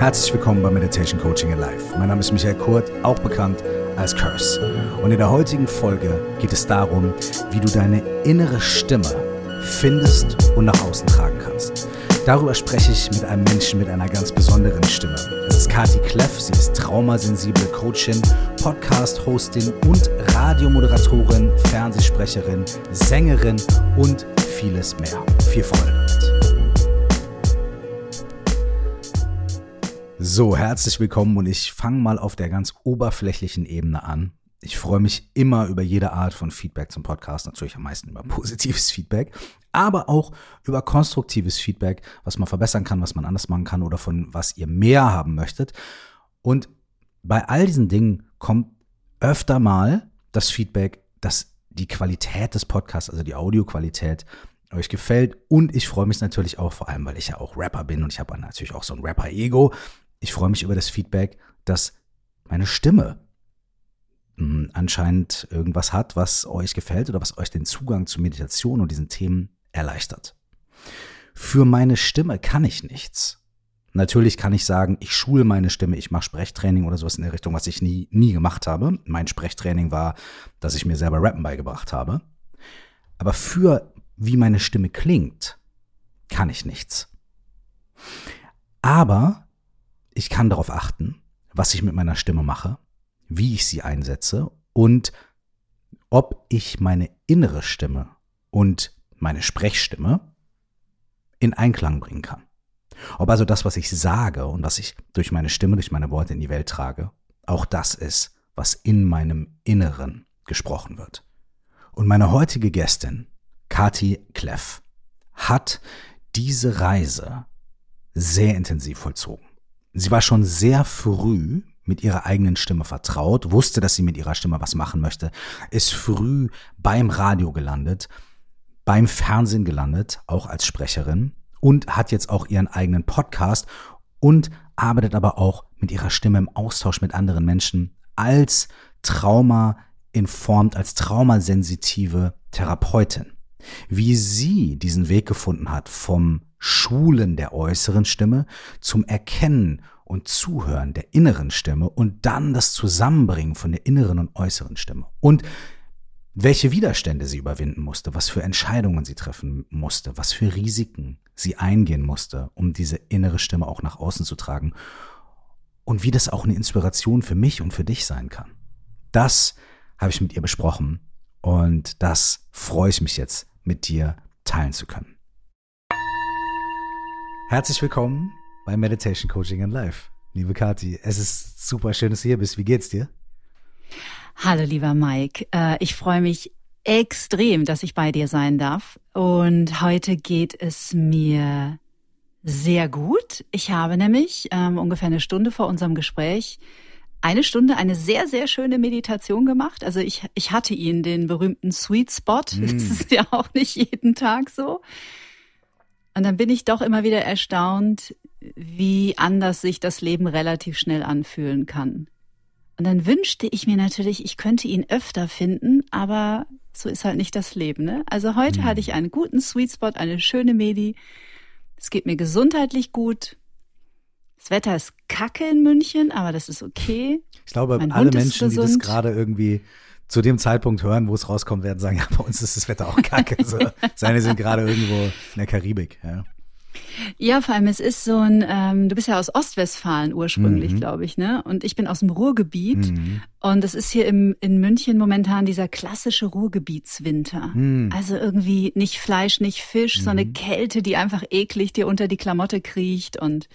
Herzlich willkommen bei Meditation Coaching Alive. Mein Name ist Michael Kurt, auch bekannt als Curse. Und in der heutigen Folge geht es darum, wie du deine innere Stimme findest und nach außen tragen kannst. Darüber spreche ich mit einem Menschen mit einer ganz besonderen Stimme. Es ist Kati Kleff, sie ist traumasensible Coachin, Podcast-Hostin und Radiomoderatorin, Fernsehsprecherin, Sängerin und vieles mehr. Viel Freude So, herzlich willkommen und ich fange mal auf der ganz oberflächlichen Ebene an. Ich freue mich immer über jede Art von Feedback zum Podcast, natürlich am meisten über positives Feedback, aber auch über konstruktives Feedback, was man verbessern kann, was man anders machen kann oder von was ihr mehr haben möchtet. Und bei all diesen Dingen kommt öfter mal das Feedback, dass die Qualität des Podcasts, also die Audioqualität, euch gefällt. Und ich freue mich natürlich auch, vor allem, weil ich ja auch Rapper bin und ich habe natürlich auch so ein Rapper-Ego, ich freue mich über das Feedback, dass meine Stimme hm, anscheinend irgendwas hat, was euch gefällt oder was euch den Zugang zu Meditation und diesen Themen erleichtert. Für meine Stimme kann ich nichts. Natürlich kann ich sagen, ich schule meine Stimme, ich mache Sprechtraining oder sowas in der Richtung, was ich nie, nie gemacht habe. Mein Sprechtraining war, dass ich mir selber Rappen beigebracht habe. Aber für wie meine Stimme klingt, kann ich nichts. Aber ich kann darauf achten, was ich mit meiner Stimme mache, wie ich sie einsetze und ob ich meine innere Stimme und meine Sprechstimme in Einklang bringen kann. Ob also das, was ich sage und was ich durch meine Stimme, durch meine Worte in die Welt trage, auch das ist, was in meinem Inneren gesprochen wird. Und meine heutige Gästin, Kati Kleff, hat diese Reise sehr intensiv vollzogen. Sie war schon sehr früh mit ihrer eigenen Stimme vertraut, wusste, dass sie mit ihrer Stimme was machen möchte, ist früh beim Radio gelandet, beim Fernsehen gelandet, auch als Sprecherin und hat jetzt auch ihren eigenen Podcast und arbeitet aber auch mit ihrer Stimme im Austausch mit anderen Menschen als Trauma informt, als traumasensitive Therapeutin. Wie sie diesen Weg gefunden hat vom Schulen der äußeren Stimme zum Erkennen und Zuhören der inneren Stimme und dann das Zusammenbringen von der inneren und äußeren Stimme. Und welche Widerstände sie überwinden musste, was für Entscheidungen sie treffen musste, was für Risiken sie eingehen musste, um diese innere Stimme auch nach außen zu tragen und wie das auch eine Inspiration für mich und für dich sein kann. Das habe ich mit ihr besprochen und das freue ich mich jetzt mit dir teilen zu können. Herzlich willkommen bei Meditation Coaching in Life. Liebe Kathi, es ist super schön, dass du hier bist. Wie geht's dir? Hallo, lieber Mike. Äh, ich freue mich extrem, dass ich bei dir sein darf. Und heute geht es mir sehr gut. Ich habe nämlich ähm, ungefähr eine Stunde vor unserem Gespräch eine Stunde eine sehr, sehr schöne Meditation gemacht. Also ich, ich hatte ihn, den berühmten Sweet Spot. Mm. Das ist ja auch nicht jeden Tag so. Und dann bin ich doch immer wieder erstaunt, wie anders sich das Leben relativ schnell anfühlen kann. Und dann wünschte ich mir natürlich, ich könnte ihn öfter finden, aber so ist halt nicht das Leben. Ne? Also heute mhm. hatte ich einen guten Sweet Spot, eine schöne Medi. Es geht mir gesundheitlich gut. Das Wetter ist kacke in München, aber das ist okay. Ich glaube, mein alle Menschen, die das gerade irgendwie zu dem Zeitpunkt hören, wo es rauskommt, werden sagen, ja, bei uns ist das Wetter auch kacke. So. Seine sind gerade irgendwo in der Karibik. Ja. Ja, vor allem es ist so ein, ähm, du bist ja aus Ostwestfalen ursprünglich, mhm. glaube ich, ne? Und ich bin aus dem Ruhrgebiet. Mhm. Und es ist hier im, in München momentan dieser klassische Ruhrgebietswinter. Mhm. Also irgendwie nicht Fleisch, nicht Fisch, so eine mhm. Kälte, die einfach eklig dir unter die Klamotte kriecht. Und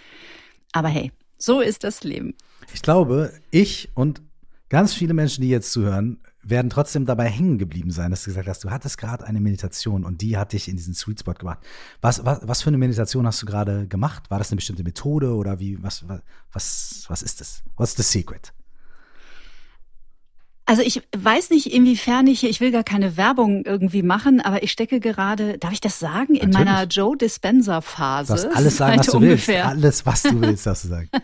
aber hey, so ist das Leben. Ich glaube, ich und ganz viele Menschen, die jetzt zuhören, werden trotzdem dabei hängen geblieben sein, dass du gesagt hast, du hattest gerade eine Meditation und die hat dich in diesen Sweet Spot gebracht. Was, was, was für eine Meditation hast du gerade gemacht? War das eine bestimmte Methode oder wie, was, was, was ist das? What's the secret? Also ich weiß nicht, inwiefern ich, ich will gar keine Werbung irgendwie machen, aber ich stecke gerade, darf ich das sagen, in Natürlich. meiner Joe Dispenser Phase. Du darfst alles sagen, was du ungefähr. willst. Alles, was du willst, darfst du sagen.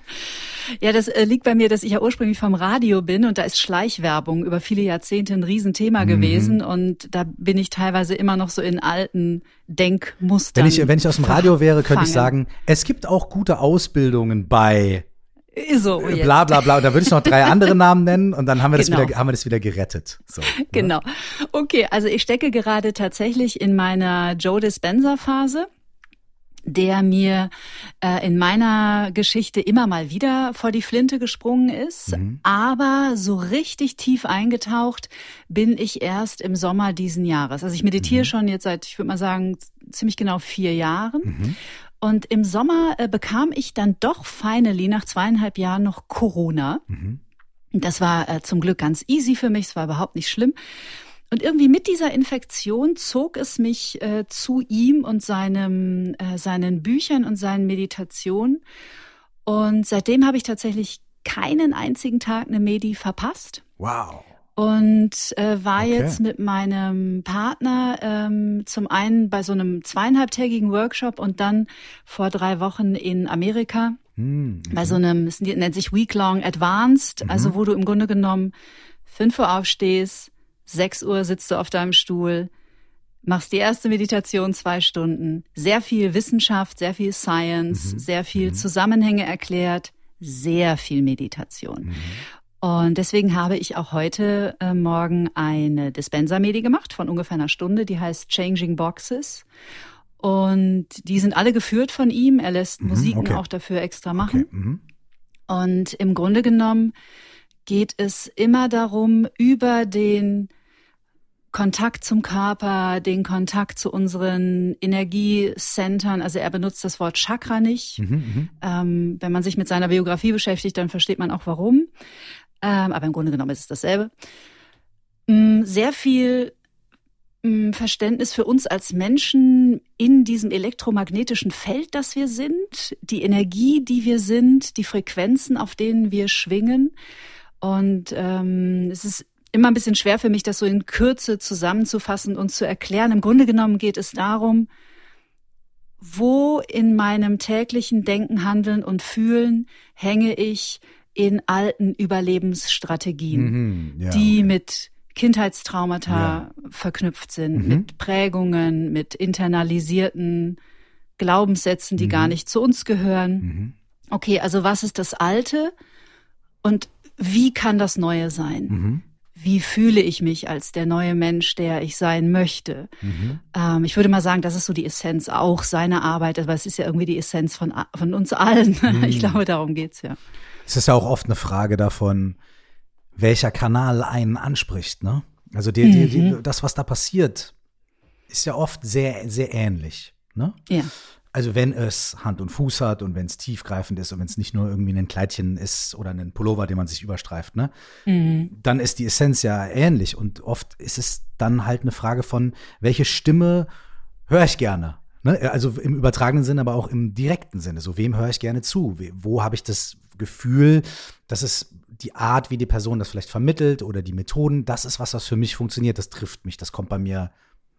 ja, das äh, liegt bei mir, dass ich ja ursprünglich vom Radio bin und da ist Schleichwerbung über viele Jahrzehnte ein Riesenthema mhm. gewesen und da bin ich teilweise immer noch so in alten Denkmustern. Wenn ich, wenn ich aus dem Radio wäre, könnte ich sagen, es gibt auch gute Ausbildungen bei So, jetzt. Bla bla bla. Da würde ich noch drei andere Namen nennen und dann haben wir das genau. wieder, haben wir das wieder gerettet. So, genau. Okay, also ich stecke gerade tatsächlich in meiner Joe Dispenza Phase der mir äh, in meiner Geschichte immer mal wieder vor die Flinte gesprungen ist. Mhm. Aber so richtig tief eingetaucht bin ich erst im Sommer diesen Jahres. Also ich meditiere mhm. schon jetzt seit, ich würde mal sagen, ziemlich genau vier Jahren. Mhm. Und im Sommer äh, bekam ich dann doch finally nach zweieinhalb Jahren noch Corona. Mhm. Das war äh, zum Glück ganz easy für mich, es war überhaupt nicht schlimm. Und irgendwie mit dieser Infektion zog es mich äh, zu ihm und seinem, äh, seinen Büchern und seinen Meditationen. Und seitdem habe ich tatsächlich keinen einzigen Tag eine Medi verpasst. Wow. Und äh, war okay. jetzt mit meinem Partner ähm, zum einen bei so einem zweieinhalbtägigen Workshop und dann vor drei Wochen in Amerika mhm. bei so einem, es nennt sich Week Long Advanced, mhm. also wo du im Grunde genommen fünf Uhr aufstehst, 6 Uhr sitzt du auf deinem Stuhl, machst die erste Meditation zwei Stunden, sehr viel Wissenschaft, sehr viel Science, mhm. sehr viel mhm. Zusammenhänge erklärt, sehr viel Meditation. Mhm. Und deswegen habe ich auch heute äh, Morgen eine Dispenser-Medi gemacht von ungefähr einer Stunde, die heißt Changing Boxes. Und die sind alle geführt von ihm. Er lässt mhm, Musiken okay. auch dafür extra machen. Okay, mhm. und im Grunde genommen geht es immer darum, über den Kontakt zum Körper, den Kontakt zu unseren Energiecentern. Also er benutzt das Wort Chakra nicht. Mhm, mhm, ähm, wenn man sich mit seiner Biografie beschäftigt, dann versteht man auch warum. Ähm, aber im Grunde genommen ist es dasselbe. Mm, sehr viel mm, Verständnis für uns als Menschen in diesem elektromagnetischen Feld, das wir sind, die Energie, die wir sind, die Frequenzen, auf denen wir schwingen. Und ähm, es ist immer ein bisschen schwer für mich, das so in Kürze zusammenzufassen und zu erklären. Im Grunde genommen geht es darum, wo in meinem täglichen Denken, Handeln und Fühlen hänge ich in alten Überlebensstrategien, mhm, ja, die okay. mit Kindheitstraumata ja. verknüpft sind, mhm. mit Prägungen, mit internalisierten Glaubenssätzen, die mhm. gar nicht zu uns gehören. Mhm. Okay, also was ist das Alte und wie kann das Neue sein? Wie fühle ich mich als der neue Mensch, der ich sein möchte. Mhm. Ähm, ich würde mal sagen, das ist so die Essenz auch seiner Arbeit, aber es ist ja irgendwie die Essenz von, von uns allen. Mhm. Ich glaube, darum geht's ja. Es ist ja auch oft eine Frage davon, welcher Kanal einen anspricht, ne? Also die, die, die, mhm. das, was da passiert, ist ja oft sehr, sehr ähnlich. Ne? Ja. Also wenn es Hand und Fuß hat und wenn es tiefgreifend ist und wenn es nicht nur irgendwie ein Kleidchen ist oder ein Pullover, den man sich überstreift, ne, mhm. dann ist die Essenz ja ähnlich. Und oft ist es dann halt eine Frage von, welche Stimme höre ich gerne? Ne? Also im übertragenen Sinne, aber auch im direkten Sinne. So, wem höre ich gerne zu? Wo habe ich das Gefühl, dass es die Art, wie die Person das vielleicht vermittelt oder die Methoden, das ist was, was für mich funktioniert, das trifft mich, das kommt bei mir,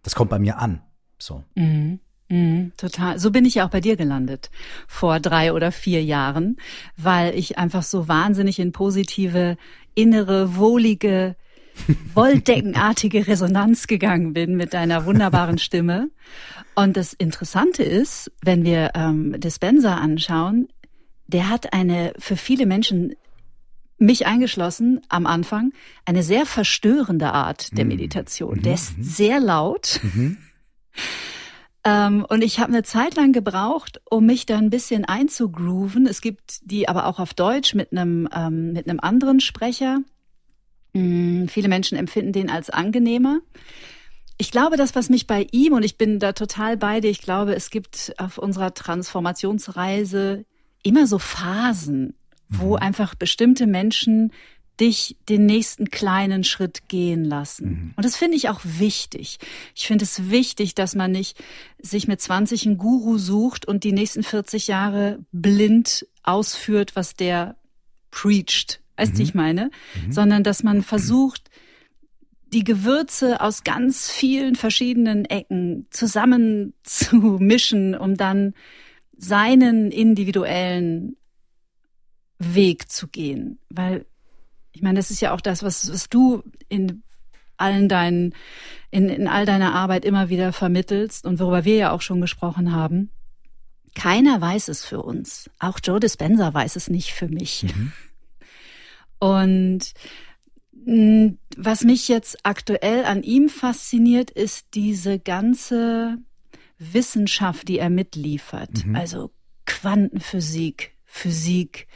das kommt bei mir an. So. Mhm. Mhm, total. So bin ich ja auch bei dir gelandet vor drei oder vier Jahren, weil ich einfach so wahnsinnig in positive, innere, wohlige, wolldeckenartige Resonanz gegangen bin mit deiner wunderbaren Stimme. Und das Interessante ist, wenn wir ähm, Dispenser anschauen, der hat eine für viele Menschen mich eingeschlossen am Anfang eine sehr verstörende Art der mhm. Meditation. Mhm. Der ist sehr laut. Mhm. Ähm, und ich habe eine Zeit lang gebraucht, um mich da ein bisschen einzugrooven. Es gibt die aber auch auf Deutsch mit einem, ähm, mit einem anderen Sprecher. Mhm, viele Menschen empfinden den als angenehmer. Ich glaube, das, was mich bei ihm, und ich bin da total bei dir, ich glaube, es gibt auf unserer Transformationsreise immer so Phasen, wo mhm. einfach bestimmte Menschen dich den nächsten kleinen Schritt gehen lassen. Mhm. Und das finde ich auch wichtig. Ich finde es wichtig, dass man nicht sich mit 20 einen Guru sucht und die nächsten 40 Jahre blind ausführt, was der preached. Weißt du, mhm. ich meine? Mhm. Sondern dass man versucht, die Gewürze aus ganz vielen verschiedenen Ecken zusammen zu mischen, um dann seinen individuellen Weg zu gehen. Weil ich meine, das ist ja auch das, was, was du in allen deinen, in, in all deiner Arbeit immer wieder vermittelst und worüber wir ja auch schon gesprochen haben. keiner weiß es für uns. Auch Joe Dispenza weiß es nicht für mich. Mhm. Und hm, was mich jetzt aktuell an ihm fasziniert, ist diese ganze Wissenschaft, die er mitliefert. Mhm. Also Quantenphysik, Physik,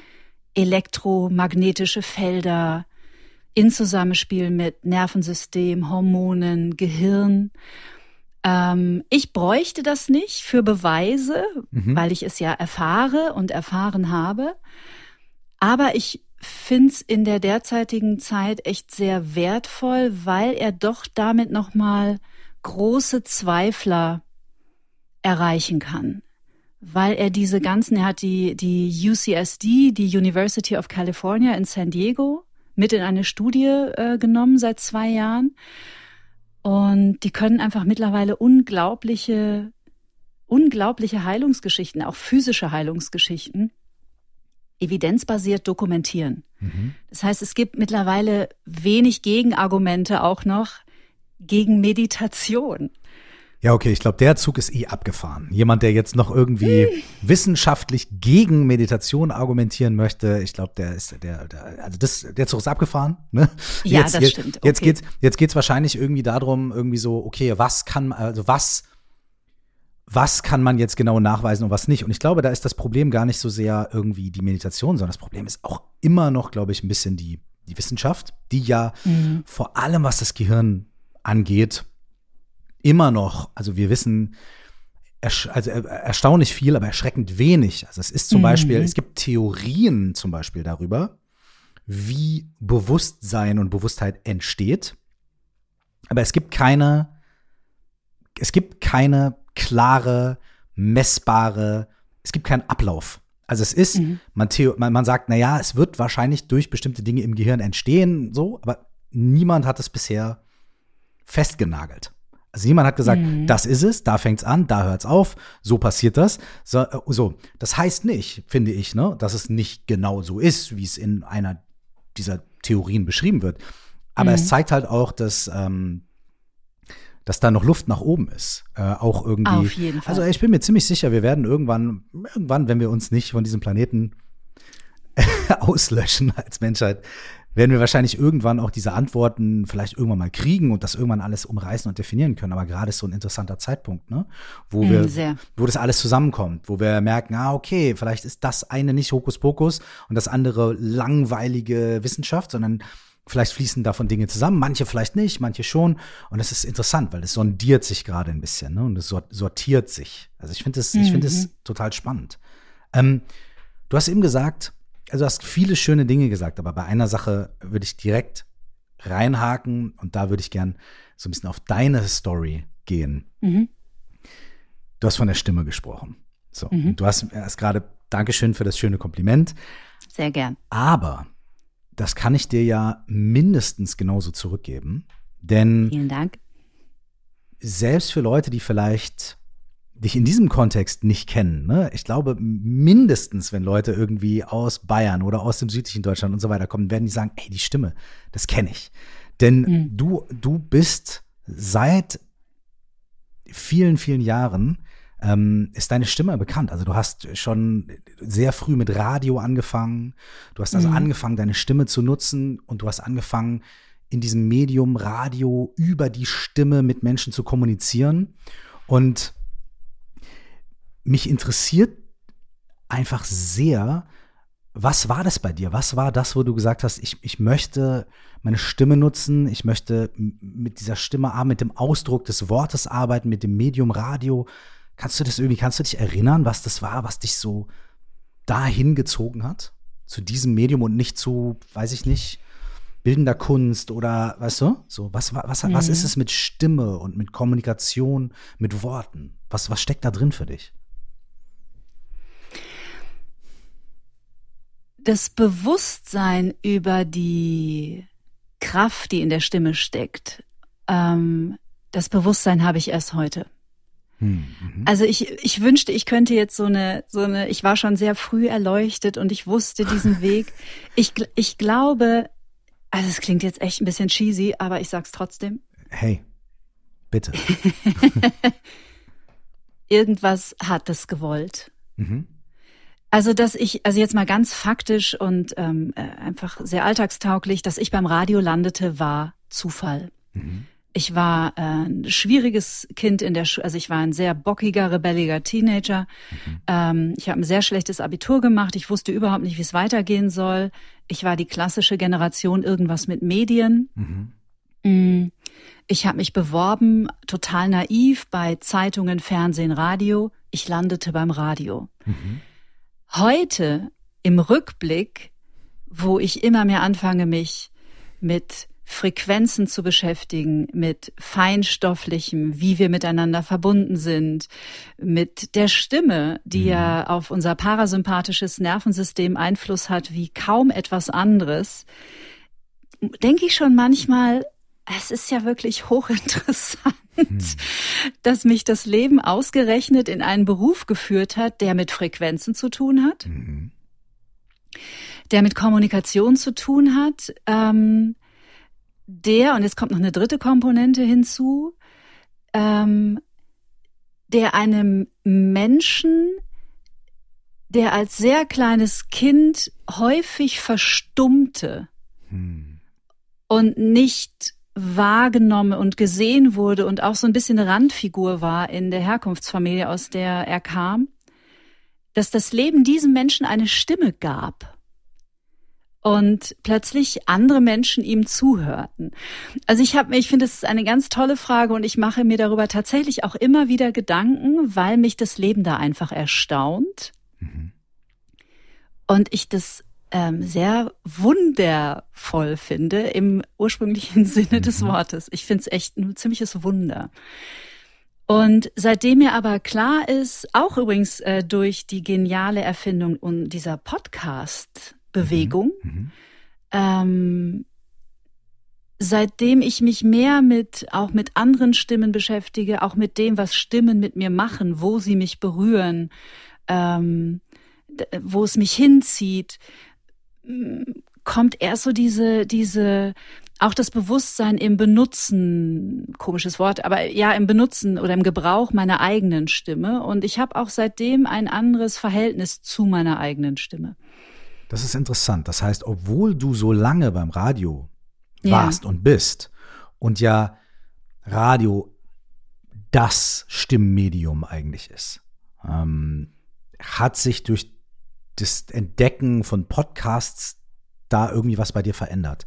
elektromagnetische Felder in Zusammenspiel mit Nervensystem, Hormonen, Gehirn. Ähm, ich bräuchte das nicht für Beweise, mhm. weil ich es ja erfahre und erfahren habe. Aber ich finde es in der derzeitigen Zeit echt sehr wertvoll, weil er doch damit nochmal große Zweifler erreichen kann. Weil er diese ganzen, er hat die, die UCSD, die University of California in San Diego, mit in eine Studie äh, genommen seit zwei Jahren. Und die können einfach mittlerweile unglaubliche, unglaubliche Heilungsgeschichten, auch physische Heilungsgeschichten, evidenzbasiert dokumentieren. Mhm. Das heißt, es gibt mittlerweile wenig Gegenargumente auch noch gegen Meditation. Ja, okay, ich glaube, der Zug ist eh abgefahren. Jemand, der jetzt noch irgendwie wissenschaftlich gegen Meditation argumentieren möchte, ich glaube, der ist der, der, also das, der Zug ist abgefahren. Ne? Ja, jetzt, das jetzt, stimmt. Okay. Jetzt geht's, jetzt geht's wahrscheinlich irgendwie darum, irgendwie so, okay, was kann, also was, was kann man jetzt genau nachweisen und was nicht? Und ich glaube, da ist das Problem gar nicht so sehr irgendwie die Meditation, sondern das Problem ist auch immer noch, glaube ich, ein bisschen die, die Wissenschaft, die ja mhm. vor allem, was das Gehirn angeht, immer noch, also wir wissen, also erstaunlich viel, aber erschreckend wenig. Also es ist zum mhm. Beispiel, es gibt Theorien zum Beispiel darüber, wie Bewusstsein und Bewusstheit entsteht. Aber es gibt keine, es gibt keine klare, messbare, es gibt keinen Ablauf. Also es ist, mhm. man, man, man sagt, na ja, es wird wahrscheinlich durch bestimmte Dinge im Gehirn entstehen, so, aber niemand hat es bisher festgenagelt. Also jemand hat gesagt, mhm. das ist es, da fängt's an, da hört's auf, so passiert das. So, äh, so, das heißt nicht, finde ich, ne, dass es nicht genau so ist, wie es in einer dieser Theorien beschrieben wird. Aber mhm. es zeigt halt auch, dass ähm, dass da noch Luft nach oben ist. Äh, auch irgendwie. Auf jeden Fall. Also ich bin mir ziemlich sicher, wir werden irgendwann, irgendwann, wenn wir uns nicht von diesem Planeten auslöschen als Menschheit, werden wir wahrscheinlich irgendwann auch diese Antworten vielleicht irgendwann mal kriegen und das irgendwann alles umreißen und definieren können. Aber gerade ist so ein interessanter Zeitpunkt, ne? Wo mm, wir, sehr. wo das alles zusammenkommt, wo wir merken, ah, okay, vielleicht ist das eine nicht Hokuspokus und das andere langweilige Wissenschaft, sondern vielleicht fließen davon Dinge zusammen, manche vielleicht nicht, manche schon. Und das ist interessant, weil es sondiert sich gerade ein bisschen, ne? Und es sortiert sich. Also ich finde es, mhm. ich finde es total spannend. Ähm, du hast eben gesagt, also du hast viele schöne Dinge gesagt, aber bei einer Sache würde ich direkt reinhaken und da würde ich gern so ein bisschen auf deine Story gehen. Mhm. Du hast von der Stimme gesprochen. So, mhm. du hast erst gerade Dankeschön für das schöne Kompliment. Sehr gern. Aber das kann ich dir ja mindestens genauso zurückgeben, denn Vielen Dank. Selbst für Leute, die vielleicht dich in diesem Kontext nicht kennen. Ne? Ich glaube, mindestens, wenn Leute irgendwie aus Bayern oder aus dem südlichen Deutschland und so weiter kommen, werden die sagen, ey, die Stimme, das kenne ich. Denn mhm. du, du bist seit vielen, vielen Jahren ähm, ist deine Stimme bekannt. Also du hast schon sehr früh mit Radio angefangen. Du hast also mhm. angefangen, deine Stimme zu nutzen und du hast angefangen, in diesem Medium Radio über die Stimme mit Menschen zu kommunizieren. Und mich interessiert einfach sehr, was war das bei dir? Was war das, wo du gesagt hast, ich, ich möchte meine Stimme nutzen, ich möchte mit dieser Stimme arbeiten, mit dem Ausdruck des Wortes arbeiten, mit dem Medium Radio. Kannst du das irgendwie, kannst du dich erinnern, was das war, was dich so dahin gezogen hat? Zu diesem Medium und nicht zu, weiß ich nicht, bildender Kunst oder, weißt du, so, was, was, mhm. was ist es mit Stimme und mit Kommunikation, mit Worten? Was, was steckt da drin für dich? Das Bewusstsein über die Kraft, die in der Stimme steckt, ähm, das Bewusstsein habe ich erst heute. Hm, mhm. Also ich, ich wünschte, ich könnte jetzt so eine, so eine, ich war schon sehr früh erleuchtet und ich wusste diesen Weg. Ich, ich glaube, also es klingt jetzt echt ein bisschen cheesy, aber ich sag's trotzdem. Hey, bitte. Irgendwas hat es gewollt. Mhm. Also, dass ich, also jetzt mal ganz faktisch und ähm, äh, einfach sehr alltagstauglich, dass ich beim Radio landete, war Zufall. Mhm. Ich war äh, ein schwieriges Kind in der Schule, also ich war ein sehr bockiger, rebelliger Teenager. Mhm. Ähm, ich habe ein sehr schlechtes Abitur gemacht. Ich wusste überhaupt nicht, wie es weitergehen soll. Ich war die klassische Generation irgendwas mit Medien. Mhm. Mm. Ich habe mich beworben, total naiv, bei Zeitungen, Fernsehen, Radio. Ich landete beim Radio. Mhm. Heute im Rückblick, wo ich immer mehr anfange, mich mit Frequenzen zu beschäftigen, mit feinstofflichem, wie wir miteinander verbunden sind, mit der Stimme, die mhm. ja auf unser parasympathisches Nervensystem Einfluss hat wie kaum etwas anderes, denke ich schon manchmal, es ist ja wirklich hochinteressant, mhm. dass mich das Leben ausgerechnet in einen Beruf geführt hat, der mit Frequenzen zu tun hat, mhm. der mit Kommunikation zu tun hat, ähm, der, und jetzt kommt noch eine dritte Komponente hinzu, ähm, der einem Menschen, der als sehr kleines Kind häufig verstummte hm. und nicht wahrgenommen und gesehen wurde und auch so ein bisschen eine Randfigur war in der Herkunftsfamilie, aus der er kam, dass das Leben diesem Menschen eine Stimme gab und plötzlich andere Menschen ihm zuhörten. Also ich habe, ich finde, es ist eine ganz tolle Frage und ich mache mir darüber tatsächlich auch immer wieder Gedanken, weil mich das Leben da einfach erstaunt mhm. und ich das ähm, sehr wundervoll finde im ursprünglichen Sinne mhm. des Wortes. Ich finde es echt ein ziemliches Wunder. Und seitdem mir aber klar ist, auch übrigens äh, durch die geniale Erfindung und dieser Podcast Bewegung. Mhm. mhm. Ähm, seitdem ich mich mehr mit auch mit anderen Stimmen beschäftige, auch mit dem, was Stimmen mit mir machen, wo sie mich berühren, ähm, wo es mich hinzieht, kommt erst so diese diese auch das Bewusstsein im Benutzen, komisches Wort, aber ja, im Benutzen oder im Gebrauch meiner eigenen Stimme. Und ich habe auch seitdem ein anderes Verhältnis zu meiner eigenen Stimme. Das ist interessant. Das heißt, obwohl du so lange beim Radio warst ja. und bist und ja Radio das Stimmmedium eigentlich ist, ähm, hat sich durch das Entdecken von Podcasts da irgendwie was bei dir verändert.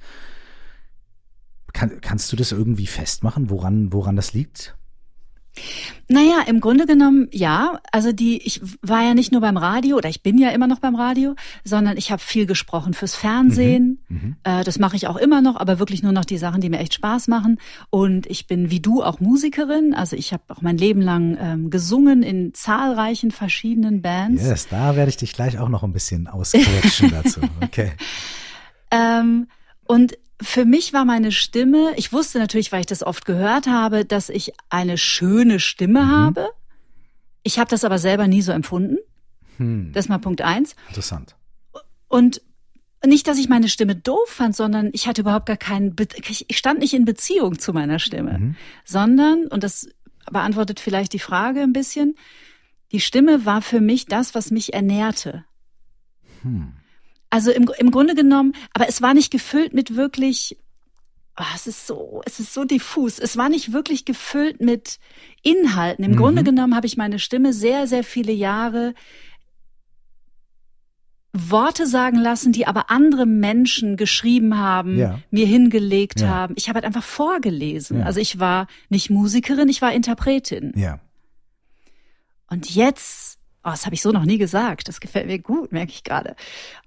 Kann, kannst du das irgendwie festmachen, woran, woran das liegt? Naja, im Grunde genommen ja. Also die, ich war ja nicht nur beim Radio oder ich bin ja immer noch beim Radio, sondern ich habe viel gesprochen fürs Fernsehen. Mhm, mhm. äh, das mache ich auch immer noch, aber wirklich nur noch die Sachen, die mir echt Spaß machen. Und ich bin wie du auch Musikerin. Also ich habe auch mein Leben lang ähm, gesungen in zahlreichen verschiedenen Bands. Yes, da werde ich dich gleich auch noch ein bisschen ausquetschen dazu. Okay. ähm, und für mich war meine Stimme, ich wusste natürlich, weil ich das oft gehört habe, dass ich eine schöne Stimme mhm. habe. Ich habe das aber selber nie so empfunden. Hm. Das ist mal Punkt eins. Interessant. Und nicht, dass ich meine Stimme doof fand, sondern ich hatte überhaupt gar keinen, Be ich stand nicht in Beziehung zu meiner Stimme, mhm. sondern, und das beantwortet vielleicht die Frage ein bisschen, die Stimme war für mich das, was mich ernährte. Hm. Also im, im Grunde genommen, aber es war nicht gefüllt mit wirklich, oh, es ist so, es ist so diffus. Es war nicht wirklich gefüllt mit Inhalten. Im mhm. Grunde genommen habe ich meine Stimme sehr, sehr viele Jahre Worte sagen lassen, die aber andere Menschen geschrieben haben, ja. mir hingelegt ja. haben. Ich habe halt einfach vorgelesen. Ja. Also ich war nicht Musikerin, ich war Interpretin. Ja. Und jetzt Oh, das habe ich so noch nie gesagt. Das gefällt mir gut, merke ich gerade.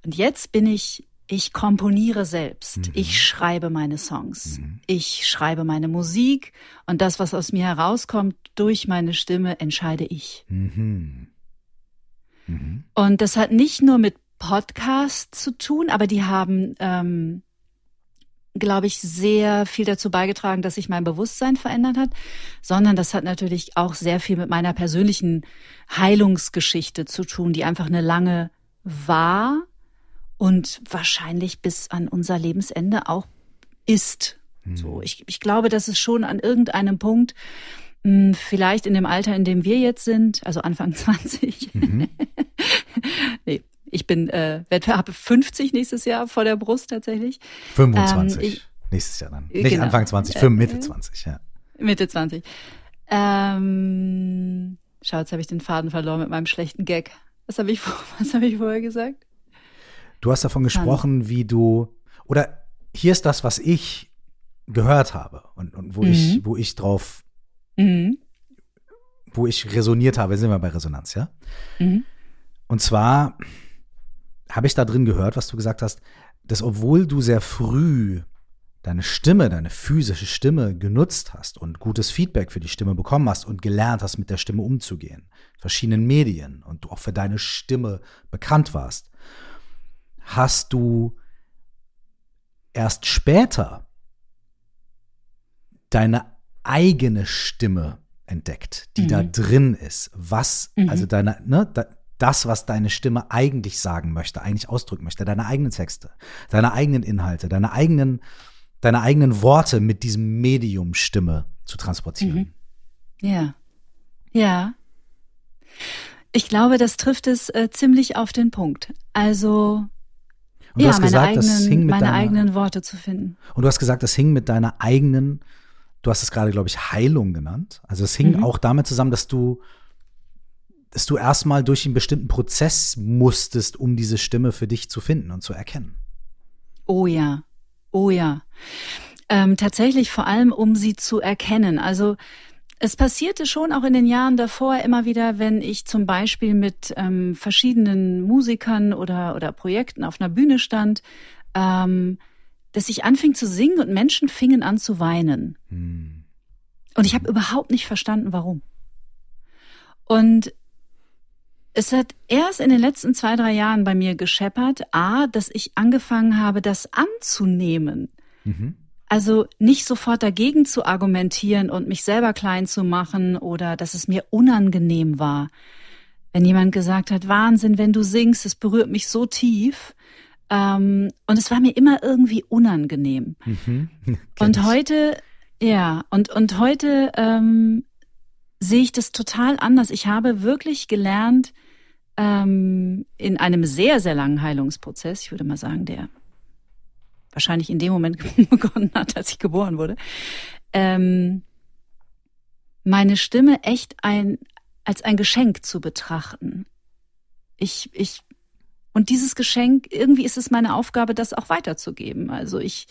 Und jetzt bin ich, ich komponiere selbst. Mhm. Ich schreibe meine Songs. Mhm. Ich schreibe meine Musik. Und das, was aus mir herauskommt durch meine Stimme, entscheide ich. Mhm. mhm. Und das hat nicht nur mit Podcasts zu tun, aber die haben ähm, glaube ich, sehr viel dazu beigetragen, dass sich mein Bewusstsein verändert hat, sondern das hat natürlich auch sehr viel mit meiner persönlichen Heilungsgeschichte zu tun, die einfach eine lange war und wahrscheinlich bis an unser Lebensende auch ist. Mhm. So, ich, ich glaube, dass es schon an irgendeinem Punkt Hm, vielleicht in dem Alter, in dem wir jetzt sind, also Anfang 20. Mhm. Ich bin äh, habe 50 nächstes Jahr vor der Brust tatsächlich. 25 ähm, ich, nächstes Jahr dann. Nicht genau. Anfang 20, für Mitte 20, ja. Mitte 20. Ähm, schau, jetzt habe ich den Faden verloren mit meinem schlechten Gag. Was habe ich, was hab ich vorher gesagt? Du hast davon gesprochen, wie du, oder hier ist das, was ich gehört habe und, und wo mhm. ich, wo ich drauf, mhm. wo ich resoniert habe, sind wir bei Resonanz, ja? Mhm. Und zwar habe ich da drin gehört, was du gesagt hast, dass obwohl du sehr früh deine Stimme, deine physische Stimme genutzt hast und gutes Feedback für die Stimme bekommen hast und gelernt hast, mit der Stimme umzugehen, verschiedenen Medien und du auch für deine Stimme bekannt warst, hast du erst später deine eigene Stimme entdeckt, die mhm. da drin ist. Was, mhm. also deine, ne, das, was deine Stimme eigentlich sagen möchte, eigentlich ausdrücken möchte, deine eigenen Texte, deine eigenen Inhalte, deine eigenen deine eigenen Worte mit diesem Medium Stimme zu transportieren. Mhm. Ja. Ja. Ich glaube, das trifft es äh, ziemlich auf den Punkt. Also ja, meine, gesagt, eigenen, meine deiner, eigenen Worte zu finden. Und du hast gesagt, das hing mit deiner eigenen, du hast es gerade, glaube ich, Heilung genannt. Also es hing mhm. auch damit zusammen, dass du, dass du erstmal durch einen bestimmten Prozess musstest, um diese Stimme für dich zu finden und zu erkennen. Oh ja, Oh ja. Ähm, tatsächlich vor allem, um sie zu erkennen. Also es passierte schon auch in den Jahren davor immer wieder, wenn ich zum Beispiel mit ähm, verschiedenen Musikern oder, oder Projekten auf einer Bühne stand, ähm, dass ich anfing zu singen und Menschen fingen an zu weinen. Hm. Und ich habe überhaupt nicht verstanden, warum. Und es hat erst in den letzten zwei, drei Jahren bei mir gescheppert, a, dass ich angefangen habe, das anzunehmen. Mhm. Also nicht sofort dagegen zu argumentieren und mich selber klein zu machen oder dass es mir unangenehm war. Wenn jemand gesagt hat, Wahnsinn, wenn du singst, es berührt mich so tief. Ähm, und es war mir immer irgendwie unangenehm. Mhm. und heute, ja, und, und heute ähm, sehe ich das total anders. Ich habe wirklich gelernt, ähm, in einem sehr, sehr langen Heilungsprozess, ich würde mal sagen, der wahrscheinlich in dem Moment begonnen hat, als ich geboren wurde, ähm, meine Stimme echt ein, als ein Geschenk zu betrachten. Ich, ich, und dieses Geschenk, irgendwie ist es meine Aufgabe, das auch weiterzugeben. Also ich,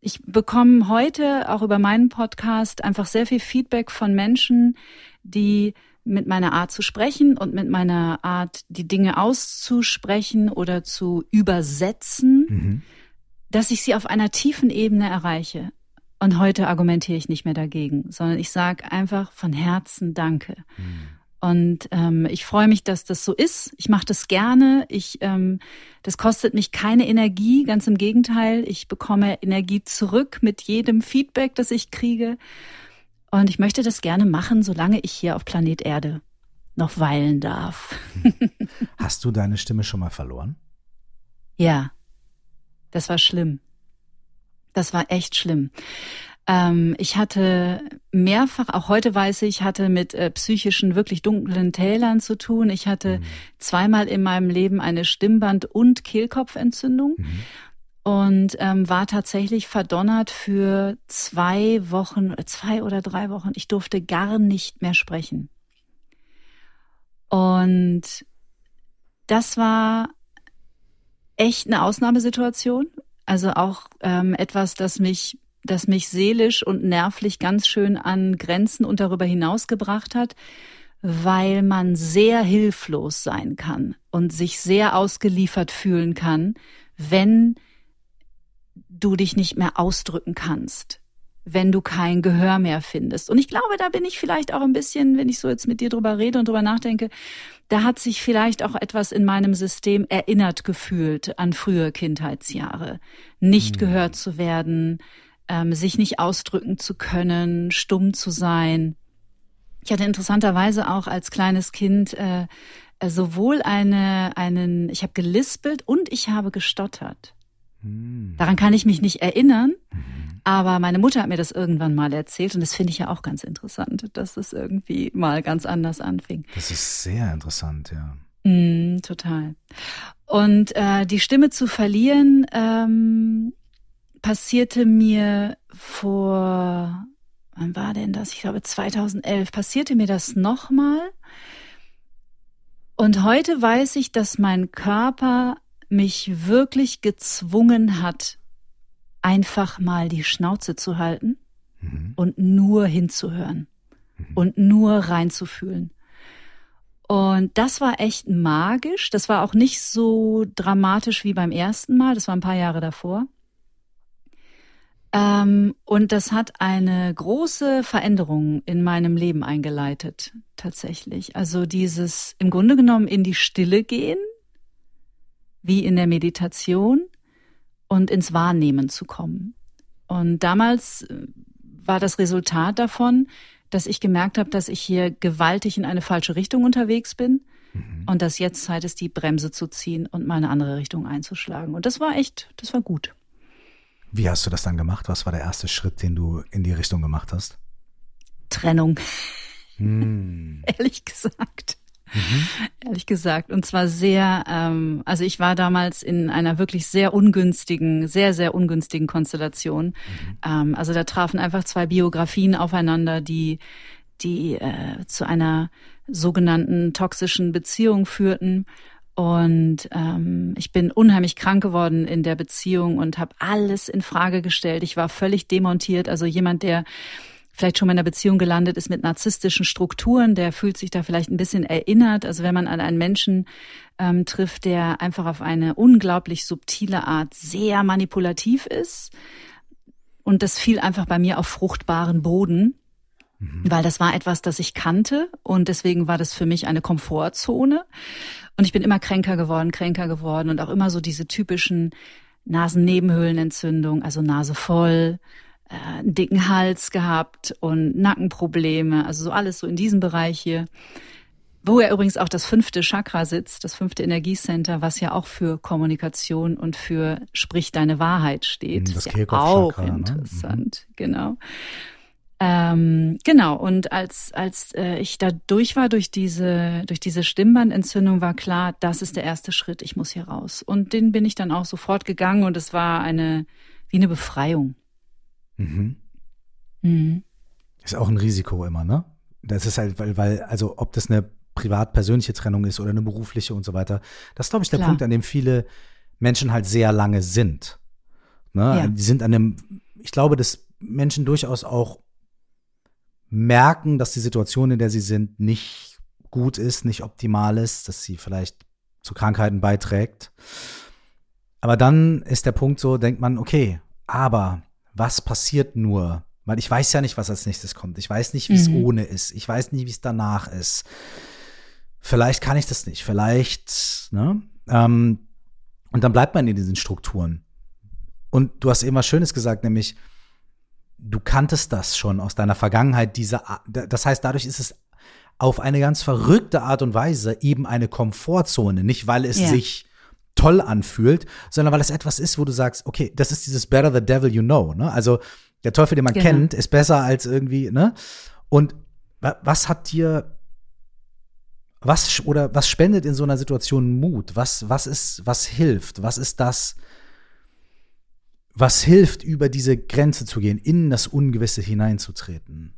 ich bekomme heute auch über meinen Podcast einfach sehr viel Feedback von Menschen, die mit meiner Art zu sprechen und mit meiner Art, die Dinge auszusprechen oder zu übersetzen, mhm. dass ich sie auf einer tiefen Ebene erreiche. Und heute argumentiere ich nicht mehr dagegen, sondern ich sage einfach von Herzen Danke. Mhm. Und ähm, ich freue mich, dass das so ist. Ich mache das gerne. Ich, ähm, das kostet mich keine Energie, ganz im Gegenteil. Ich bekomme Energie zurück mit jedem Feedback, das ich kriege. Und ich möchte das gerne machen, solange ich hier auf Planet Erde noch weilen darf. Hast du deine Stimme schon mal verloren? Ja, das war schlimm. Das war echt schlimm. Ähm, ich hatte mehrfach, auch heute weiß ich, hatte mit äh, psychischen, wirklich dunklen Tälern zu tun. Ich hatte mhm. zweimal in meinem Leben eine Stimmband- und Kehlkopfentzündung. Mhm und ähm, war tatsächlich verdonnert für zwei Wochen, zwei oder drei Wochen. Ich durfte gar nicht mehr sprechen. Und das war echt eine Ausnahmesituation. Also auch ähm, etwas, das mich, das mich seelisch und nervlich ganz schön an Grenzen und darüber hinaus gebracht hat, weil man sehr hilflos sein kann und sich sehr ausgeliefert fühlen kann, wenn du dich nicht mehr ausdrücken kannst, wenn du kein Gehör mehr findest. Und ich glaube, da bin ich vielleicht auch ein bisschen, wenn ich so jetzt mit dir drüber rede und drüber nachdenke, da hat sich vielleicht auch etwas in meinem System erinnert gefühlt an frühe Kindheitsjahre. Nicht mhm. gehört zu werden, ähm, sich nicht ausdrücken zu können, stumm zu sein. Ich hatte interessanterweise auch als kleines Kind äh, sowohl eine, einen, ich habe gelispelt und ich habe gestottert. Hm. Daran kann ich mich nicht erinnern, mhm. Aber meine Mutter hat mir das irgendwann mal erzählt und das finde ich ja auch ganz interessant, dass es irgendwie mal ganz anders anfing. Das ist sehr interessant, ja. Mm, total. Und äh, die Stimme zu verlieren ähm, passierte mir vor, wann war denn das? Ich glaube 2011. Passierte mir das nochmal. Und heute weiß ich, dass mein Körper mich wirklich gezwungen hat, einfach mal die Schnauze zu halten mhm. und nur hinzuhören mhm. und nur reinzufühlen. Und das war echt magisch. Das war auch nicht so dramatisch wie beim ersten Mal. Das war ein paar Jahre davor. Ähm, und das hat eine große Veränderung in meinem Leben eingeleitet, tatsächlich. Also dieses im Grunde genommen in die Stille gehen, wie in der Meditation und ins Wahrnehmen zu kommen. Und damals äh, war das Resultat davon, dass ich gemerkt habe, dass ich hier gewaltig in eine falsche Richtung unterwegs bin mhm. und dass jetzt Zeit ist, die Bremse zu ziehen und mal eine andere Richtung einzuschlagen. Und das war echt, das war gut. Wie hast du das dann gemacht? Was war der erste Schritt, den du in die Richtung gemacht hast? Trennung. Hm. Ehrlich gesagt. Mhm. Ehrlich gesagt. Und zwar sehr, ähm, also ich war damals in einer wirklich sehr ungünstigen, sehr, sehr ungünstigen Konstellation. Mhm. Ähm, also da trafen einfach zwei Biografien aufeinander, die, die äh, zu einer sogenannten toxischen Beziehung führten. Und ähm, ich bin unheimlich krank geworden in der Beziehung und habe alles in Frage gestellt. Ich war völlig demontiert. Also jemand, der vielleicht schon mal in einer Beziehung gelandet ist mit narzisstischen Strukturen, der fühlt sich da vielleicht ein bisschen erinnert. Also wenn man an einen Menschen ähm, trifft, der einfach auf eine unglaublich subtile Art sehr manipulativ ist. Und das fiel einfach bei mir auf fruchtbaren Boden, mhm. weil das war etwas, das ich kannte und deswegen war das für mich eine Komfortzone. Und ich bin immer kränker geworden, kränker geworden und auch immer so diese typischen Nasennebenhöhlenentzündung, also Nase voll, äh, einen dicken Hals gehabt und Nackenprobleme, also so alles so in diesem Bereich hier. Wo ja übrigens auch das fünfte Chakra sitzt, das fünfte Energiecenter, was ja auch für Kommunikation und für sprich deine Wahrheit steht. Das ist ja auch ne? interessant, ne? genau. Ähm, genau, und als, als äh, ich da durch war, durch diese, durch diese Stimmbandentzündung, war klar, das ist der erste Schritt, ich muss hier raus. Und den bin ich dann auch sofort gegangen und es war eine, wie eine Befreiung. Mhm. Mhm. Ist auch ein Risiko immer, ne? Das ist halt, weil, weil, also ob das eine privat-persönliche Trennung ist oder eine berufliche und so weiter, das ist, glaube ich, der Klar. Punkt, an dem viele Menschen halt sehr lange sind. Ne? Ja. Die sind an dem, ich glaube, dass Menschen durchaus auch merken, dass die Situation, in der sie sind, nicht gut ist, nicht optimal ist, dass sie vielleicht zu Krankheiten beiträgt. Aber dann ist der Punkt so, denkt man, okay, aber was passiert nur? Weil ich weiß ja nicht, was als nächstes kommt. Ich weiß nicht, wie es mhm. ohne ist. Ich weiß nicht, wie es danach ist. Vielleicht kann ich das nicht. Vielleicht, ne? Ähm, und dann bleibt man in diesen Strukturen. Und du hast eben was Schönes gesagt, nämlich, du kanntest das schon aus deiner Vergangenheit, diese, das heißt, dadurch ist es auf eine ganz verrückte Art und Weise eben eine Komfortzone, nicht weil es ja. sich toll anfühlt, sondern weil es etwas ist, wo du sagst, okay, das ist dieses better the devil you know, ne? Also der Teufel, den man genau. kennt, ist besser als irgendwie, ne? Und was hat dir was oder was spendet in so einer Situation Mut? Was was ist was hilft? Was ist das was hilft über diese Grenze zu gehen, in das Ungewisse hineinzutreten?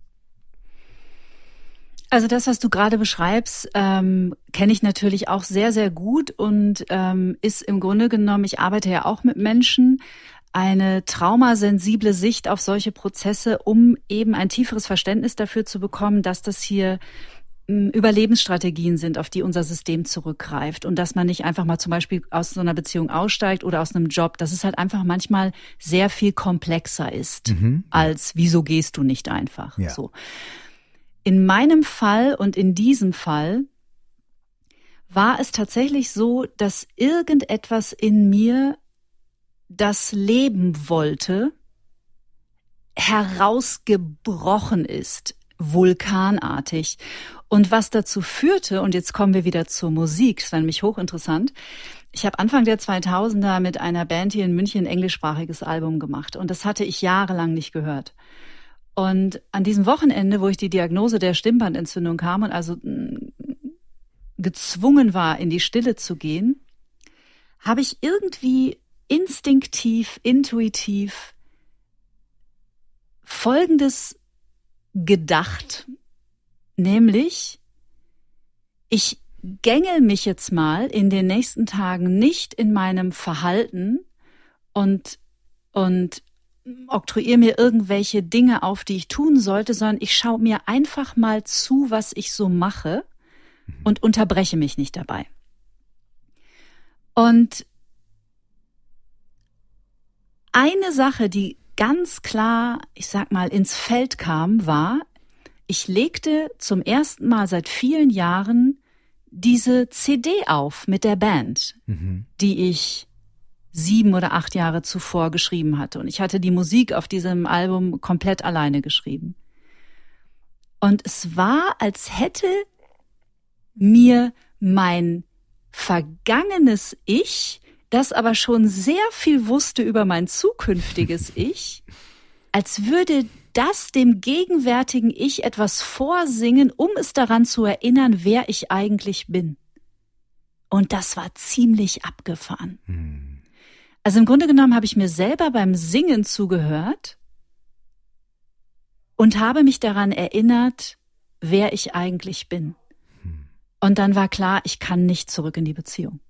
Also das, was du gerade beschreibst, ähm, kenne ich natürlich auch sehr, sehr gut und ähm, ist im Grunde genommen, ich arbeite ja auch mit Menschen, eine traumasensible Sicht auf solche Prozesse, um eben ein tieferes Verständnis dafür zu bekommen, dass das hier Überlebensstrategien sind, auf die unser System zurückgreift und dass man nicht einfach mal zum Beispiel aus so einer Beziehung aussteigt oder aus einem Job, dass es halt einfach manchmal sehr viel komplexer ist mhm. als wieso gehst du nicht einfach ja. so. In meinem Fall und in diesem Fall war es tatsächlich so, dass irgendetwas in mir das Leben wollte, herausgebrochen ist, vulkanartig. Und was dazu führte, und jetzt kommen wir wieder zur Musik, das war nämlich hochinteressant, ich habe Anfang der 2000er mit einer Band hier in München ein englischsprachiges Album gemacht und das hatte ich jahrelang nicht gehört. Und an diesem Wochenende, wo ich die Diagnose der Stimmbandentzündung kam und also mm, gezwungen war, in die Stille zu gehen, habe ich irgendwie instinktiv, intuitiv Folgendes gedacht, nämlich, ich gängel mich jetzt mal in den nächsten Tagen nicht in meinem Verhalten und, und oktroyiere mir irgendwelche Dinge auf, die ich tun sollte, sondern ich schaue mir einfach mal zu, was ich so mache mhm. und unterbreche mich nicht dabei. Und eine Sache, die ganz klar, ich sag mal, ins Feld kam, war, ich legte zum ersten Mal seit vielen Jahren diese CD auf mit der Band, mhm. die ich sieben oder acht Jahre zuvor geschrieben hatte. Und ich hatte die Musik auf diesem Album komplett alleine geschrieben. Und es war, als hätte mir mein vergangenes Ich, das aber schon sehr viel wusste über mein zukünftiges Ich, als würde das dem gegenwärtigen Ich etwas vorsingen, um es daran zu erinnern, wer ich eigentlich bin. Und das war ziemlich abgefahren. Hm. Also im Grunde genommen habe ich mir selber beim Singen zugehört und habe mich daran erinnert, wer ich eigentlich bin. Hm. Und dann war klar, ich kann nicht zurück in die Beziehung.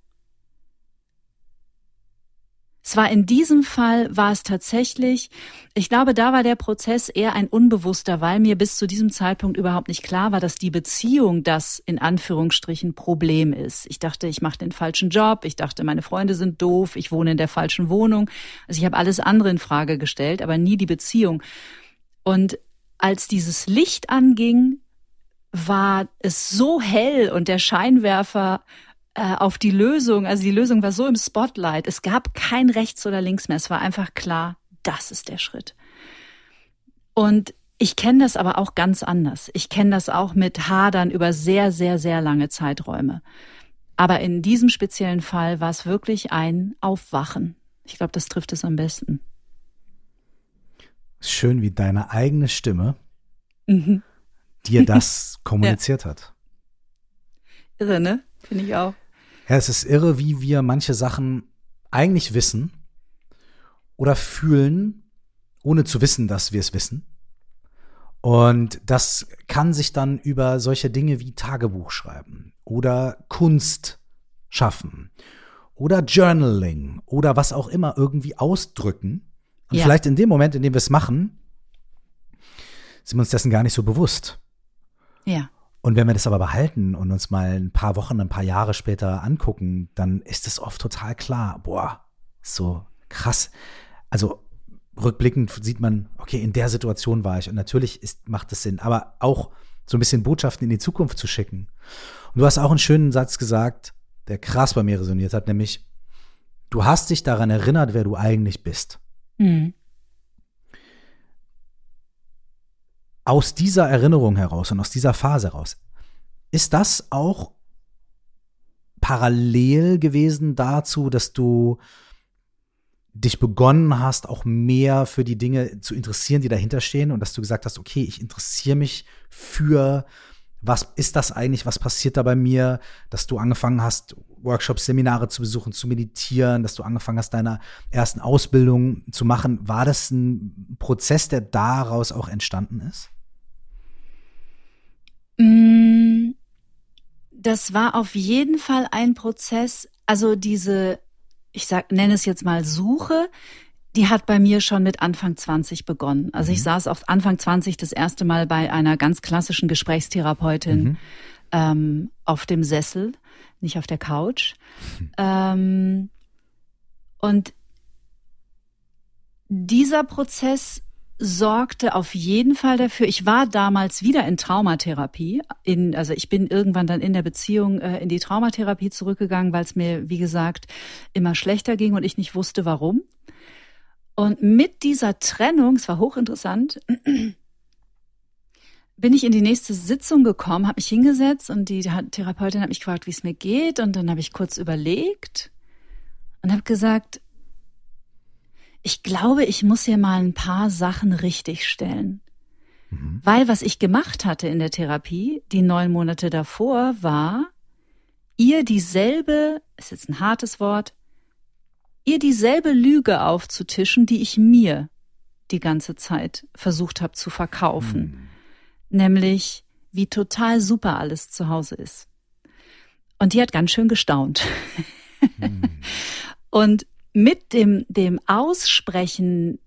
Es war in diesem Fall, war es tatsächlich, ich glaube, da war der Prozess eher ein unbewusster, weil mir bis zu diesem Zeitpunkt überhaupt nicht klar war, dass die Beziehung das in Anführungsstrichen Problem ist. Ich dachte, ich mache den falschen Job, ich dachte, meine Freunde sind doof, ich wohne in der falschen Wohnung. Also ich habe alles andere in Frage gestellt, aber nie die Beziehung. Und als dieses Licht anging, war es so hell und der Scheinwerfer äh, auf die Lösung, also die Lösung war so im Spotlight, es gab kein rechts oder links mehr, es war einfach klar, das ist der Schritt. Und ich kenne das aber auch ganz anders. Ich kenne das auch mit Hadern über sehr, sehr, sehr lange Zeiträume. Aber in diesem speziellen Fall war es wirklich ein Aufwachen. Ich glaube, das trifft es am besten. Schön, wie deine eigene Stimme mhm. dir das kommuniziert ja. hat. Irre, ne? Finde ich auch. Ja, es ist irre, wie wir manche Sachen eigentlich wissen oder fühlen, ohne zu wissen, dass wir es wissen. Und das kann sich dann über solche Dinge wie Tagebuch schreiben oder Kunst schaffen oder Journaling oder was auch immer irgendwie ausdrücken. Und ja. vielleicht in dem Moment, in dem wir es machen, sind wir uns dessen gar nicht so bewusst. Ja. Und wenn wir das aber behalten und uns mal ein paar Wochen, ein paar Jahre später angucken, dann ist es oft total klar, boah, so krass. Also rückblickend sieht man, okay, in der Situation war ich. Und natürlich ist, macht es Sinn, aber auch so ein bisschen Botschaften in die Zukunft zu schicken. Und du hast auch einen schönen Satz gesagt, der krass bei mir resoniert hat, nämlich, du hast dich daran erinnert, wer du eigentlich bist. Mhm. Aus dieser Erinnerung heraus und aus dieser Phase heraus, ist das auch parallel gewesen dazu, dass du dich begonnen hast, auch mehr für die Dinge zu interessieren, die dahinter stehen und dass du gesagt hast, okay, ich interessiere mich für was ist das eigentlich, was passiert da bei mir, dass du angefangen hast, Workshops, Seminare zu besuchen, zu meditieren, dass du angefangen hast, deine ersten Ausbildungen zu machen. War das ein Prozess, der daraus auch entstanden ist? Mm, das war auf jeden Fall ein Prozess. Also diese, ich sag, nenne es jetzt mal Suche, die hat bei mir schon mit Anfang 20 begonnen. Also mhm. ich saß auf Anfang 20 das erste Mal bei einer ganz klassischen Gesprächstherapeutin mhm. ähm, auf dem Sessel, nicht auf der Couch. Mhm. Ähm, und dieser Prozess sorgte auf jeden Fall dafür. Ich war damals wieder in Traumatherapie. In, also ich bin irgendwann dann in der Beziehung äh, in die Traumatherapie zurückgegangen, weil es mir, wie gesagt, immer schlechter ging und ich nicht wusste, warum. Und mit dieser Trennung, es war hochinteressant, bin ich in die nächste Sitzung gekommen, habe mich hingesetzt und die Therapeutin hat mich gefragt, wie es mir geht. Und dann habe ich kurz überlegt und habe gesagt, ich glaube, ich muss hier mal ein paar Sachen richtig stellen. Mhm. Weil was ich gemacht hatte in der Therapie, die neun Monate davor, war, ihr dieselbe, ist jetzt ein hartes Wort, ihr dieselbe Lüge aufzutischen, die ich mir die ganze Zeit versucht habe zu verkaufen. Mhm. Nämlich, wie total super alles zu Hause ist. Und die hat ganz schön gestaunt. Mhm. Und mit dem, dem Aussprechen,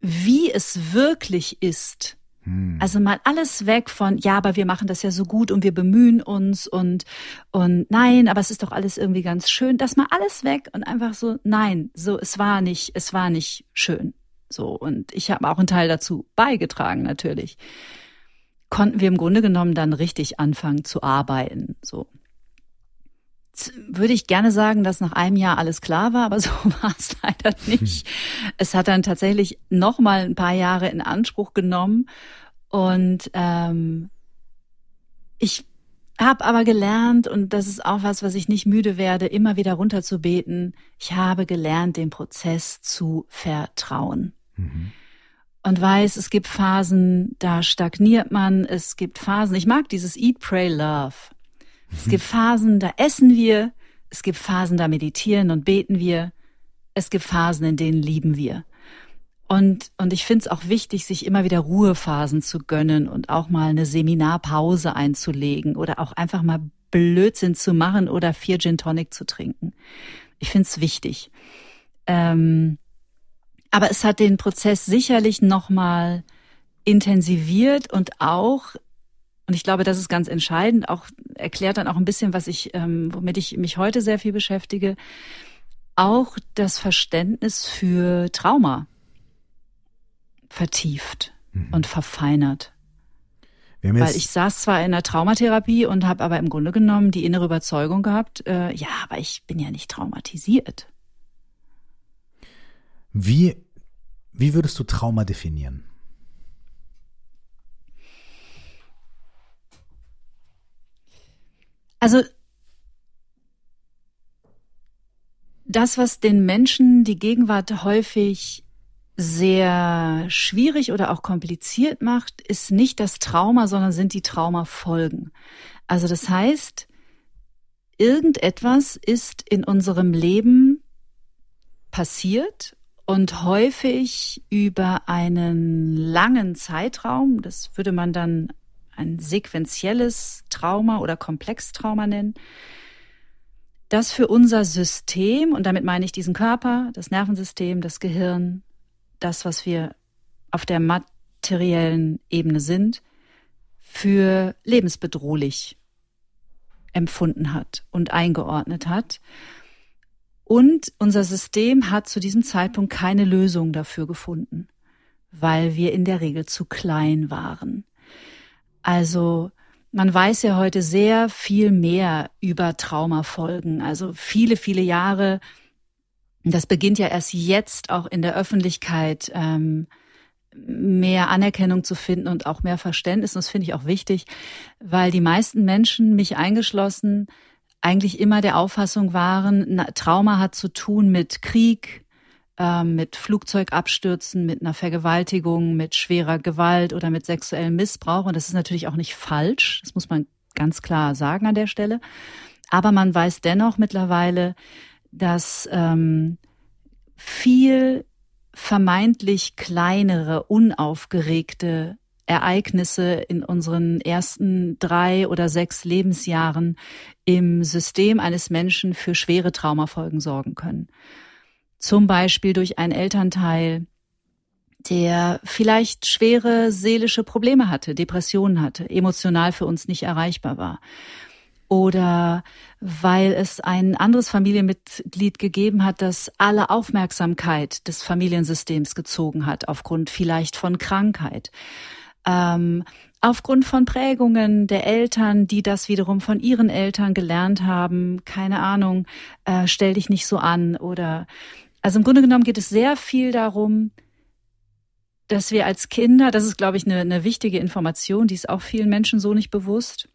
wie es wirklich ist, hm. also mal alles weg von, ja, aber wir machen das ja so gut und wir bemühen uns und, und nein, aber es ist doch alles irgendwie ganz schön. Das mal alles weg und einfach so, nein, so, es war nicht, es war nicht schön. So, und ich habe auch einen Teil dazu beigetragen, natürlich. Konnten wir im Grunde genommen dann richtig anfangen zu arbeiten, so würde ich gerne sagen, dass nach einem Jahr alles klar war, aber so war es leider nicht. Hm. Es hat dann tatsächlich noch mal ein paar Jahre in Anspruch genommen und ähm, ich habe aber gelernt und das ist auch was, was ich nicht müde werde, immer wieder runterzubeten. Ich habe gelernt, dem Prozess zu vertrauen. Mhm. Und weiß, es gibt Phasen, da stagniert man. Es gibt Phasen. Ich mag dieses Eat, Pray, Love. Es gibt Phasen, da essen wir. Es gibt Phasen, da meditieren und beten wir. Es gibt Phasen, in denen lieben wir. Und, und ich finde es auch wichtig, sich immer wieder Ruhephasen zu gönnen und auch mal eine Seminarpause einzulegen oder auch einfach mal Blödsinn zu machen oder vier Gin Tonic zu trinken. Ich finde es wichtig. Ähm, aber es hat den Prozess sicherlich nochmal intensiviert und auch und ich glaube, das ist ganz entscheidend, auch erklärt dann auch ein bisschen, was ich, ähm, womit ich mich heute sehr viel beschäftige, auch das Verständnis für Trauma vertieft mhm. und verfeinert. Weil ich saß zwar in der Traumatherapie und habe aber im Grunde genommen die innere Überzeugung gehabt, äh, ja, aber ich bin ja nicht traumatisiert. Wie, wie würdest du Trauma definieren? Also das, was den Menschen die Gegenwart häufig sehr schwierig oder auch kompliziert macht, ist nicht das Trauma, sondern sind die Traumafolgen. Also das heißt, irgendetwas ist in unserem Leben passiert und häufig über einen langen Zeitraum, das würde man dann ein sequenzielles Trauma oder Komplextrauma nennen, das für unser System, und damit meine ich diesen Körper, das Nervensystem, das Gehirn, das, was wir auf der materiellen Ebene sind, für lebensbedrohlich empfunden hat und eingeordnet hat. Und unser System hat zu diesem Zeitpunkt keine Lösung dafür gefunden, weil wir in der Regel zu klein waren. Also man weiß ja heute sehr viel mehr über Traumafolgen. Also viele, viele Jahre. Das beginnt ja erst jetzt auch in der Öffentlichkeit ähm, mehr Anerkennung zu finden und auch mehr Verständnis. Und das finde ich auch wichtig, weil die meisten Menschen, mich eingeschlossen, eigentlich immer der Auffassung waren, Trauma hat zu tun mit Krieg, ähm, mit Flugzeugabstürzen, mit einer Vergewaltigung, mit schwerer Gewalt oder mit sexuellem Missbrauch. Und das ist natürlich auch nicht falsch. Das muss man ganz klar sagen an der Stelle. Aber man weiß dennoch mittlerweile, dass ähm, viel vermeintlich kleinere, unaufgeregte Ereignisse in unseren ersten drei oder sechs Lebensjahren im System eines Menschen für schwere Traumafolgen sorgen können. Zum Beispiel durch einen Elternteil, der vielleicht schwere seelische Probleme hatte, Depressionen hatte, emotional für uns nicht erreichbar war. Oder weil es ein anderes Familienmitglied gegeben hat, das alle Aufmerksamkeit des Familiensystems gezogen hat, aufgrund vielleicht von Krankheit. Ähm, aufgrund von Prägungen der Eltern, die das wiederum von ihren Eltern gelernt haben, keine Ahnung, äh, stell dich nicht so an oder also im Grunde genommen geht es sehr viel darum, dass wir als Kinder, das ist, glaube ich, eine, eine wichtige Information, die ist auch vielen Menschen so nicht bewusst,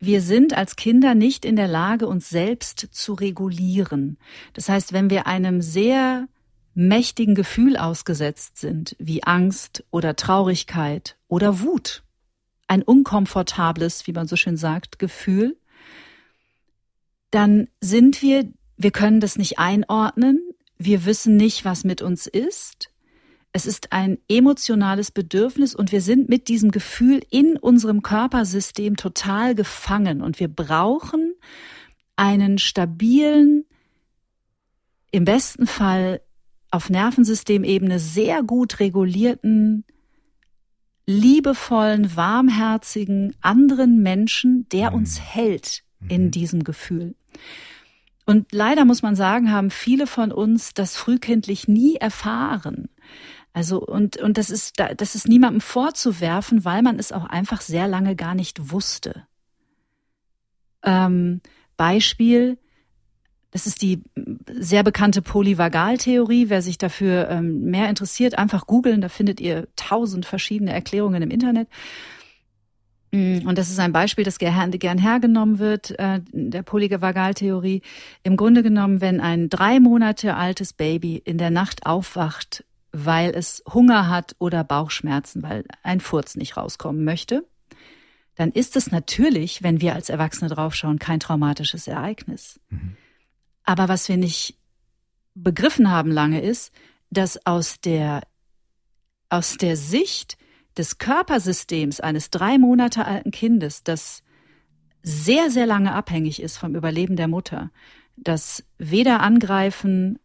wir sind als Kinder nicht in der Lage, uns selbst zu regulieren. Das heißt, wenn wir einem sehr mächtigen Gefühl ausgesetzt sind, wie Angst oder Traurigkeit oder Wut, ein unkomfortables, wie man so schön sagt, Gefühl, dann sind wir, wir können das nicht einordnen, wir wissen nicht, was mit uns ist, es ist ein emotionales Bedürfnis und wir sind mit diesem Gefühl in unserem Körpersystem total gefangen und wir brauchen einen stabilen, im besten Fall auf Nervensystemebene sehr gut regulierten, liebevollen, warmherzigen anderen Menschen, der mhm. uns hält in mhm. diesem Gefühl. Und leider muss man sagen, haben viele von uns das frühkindlich nie erfahren. Also und und das ist das ist niemandem vorzuwerfen, weil man es auch einfach sehr lange gar nicht wusste. Ähm, Beispiel: Das ist die sehr bekannte Polyvagaltheorie. Wer sich dafür ähm, mehr interessiert, einfach googeln. Da findet ihr tausend verschiedene Erklärungen im Internet. Mm, und das ist ein Beispiel, das gern, gern hergenommen wird, äh, der Polyvagaltheorie. Im Grunde genommen, wenn ein drei Monate altes Baby in der Nacht aufwacht weil es Hunger hat oder Bauchschmerzen, weil ein Furz nicht rauskommen möchte, dann ist es natürlich, wenn wir als Erwachsene draufschauen, kein traumatisches Ereignis. Mhm. Aber was wir nicht begriffen haben lange ist, dass aus der, aus der Sicht des Körpersystems eines drei Monate alten Kindes, das sehr, sehr lange abhängig ist vom Überleben der Mutter, das weder angreifen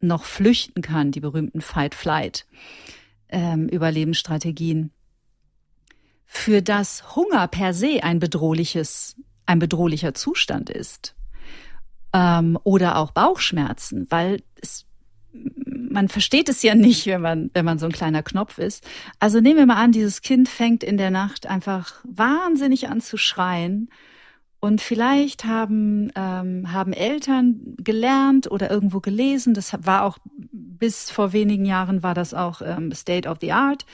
noch flüchten kann, die berühmten Fight-Flight ähm, für das Hunger per se ein bedrohliches, ein bedrohlicher Zustand ist. Ähm, oder auch Bauchschmerzen, weil es, man versteht es ja nicht, wenn man, wenn man so ein kleiner Knopf ist. Also nehmen wir mal an, dieses Kind fängt in der Nacht einfach wahnsinnig an zu schreien und vielleicht haben, ähm, haben Eltern gelernt oder irgendwo gelesen, das war auch bis vor wenigen Jahren war das auch ähm, State of the Art.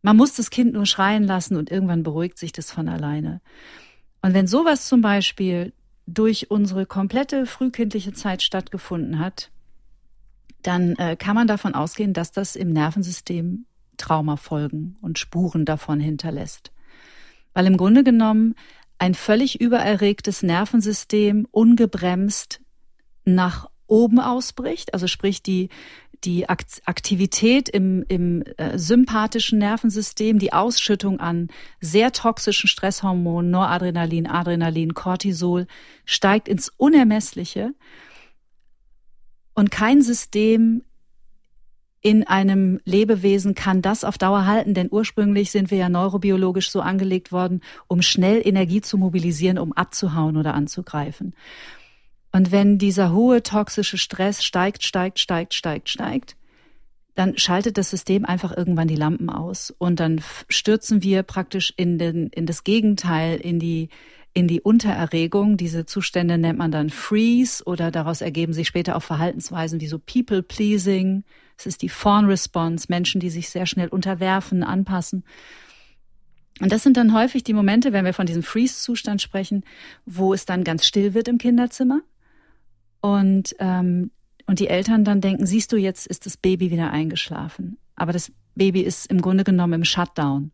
Man muss das Kind nur schreien lassen und irgendwann beruhigt sich das von alleine. Und wenn sowas zum Beispiel durch unsere komplette frühkindliche Zeit stattgefunden hat, dann äh, kann man davon ausgehen, dass das im Nervensystem Traumafolgen und Spuren davon hinterlässt. Weil im Grunde genommen ein völlig übererregtes Nervensystem ungebremst nach oben ausbricht, also sprich die die Aktivität im, im äh, sympathischen Nervensystem, die Ausschüttung an sehr toxischen Stresshormonen, Noradrenalin, Adrenalin, Cortisol, steigt ins Unermessliche. Und kein System in einem Lebewesen kann das auf Dauer halten, denn ursprünglich sind wir ja neurobiologisch so angelegt worden, um schnell Energie zu mobilisieren, um abzuhauen oder anzugreifen. Und wenn dieser hohe toxische Stress steigt, steigt, steigt, steigt, steigt, dann schaltet das System einfach irgendwann die Lampen aus und dann stürzen wir praktisch in den, in das Gegenteil, in die, in die Untererregung. Diese Zustände nennt man dann Freeze oder daraus ergeben sich später auch Verhaltensweisen wie so People Pleasing, es ist die Fawn-Response, Menschen, die sich sehr schnell unterwerfen, anpassen. Und das sind dann häufig die Momente, wenn wir von diesem Freeze-Zustand sprechen, wo es dann ganz still wird im Kinderzimmer und, ähm, und die Eltern dann denken, siehst du, jetzt ist das Baby wieder eingeschlafen. Aber das Baby ist im Grunde genommen im Shutdown.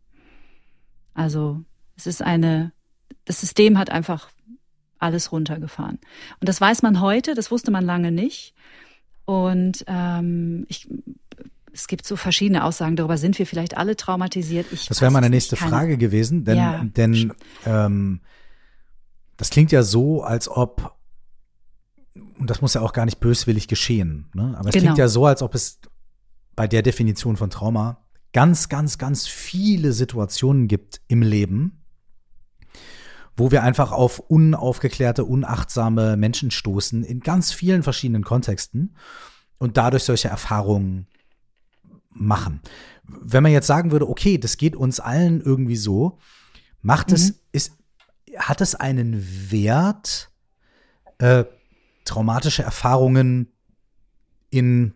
Also es ist eine, das System hat einfach alles runtergefahren. Und das weiß man heute, das wusste man lange nicht. Und ähm, ich, es gibt so verschiedene Aussagen darüber, sind wir vielleicht alle traumatisiert? Ich das wäre meine nächste Frage gewesen, denn, ja. denn ähm, das klingt ja so, als ob, und das muss ja auch gar nicht böswillig geschehen, ne? aber es genau. klingt ja so, als ob es bei der Definition von Trauma ganz, ganz, ganz viele Situationen gibt im Leben, wo wir einfach auf unaufgeklärte, unachtsame Menschen stoßen in ganz vielen verschiedenen Kontexten und dadurch solche Erfahrungen machen. Wenn man jetzt sagen würde, okay, das geht uns allen irgendwie so, macht mhm. es, ist, hat es einen Wert, äh, traumatische Erfahrungen in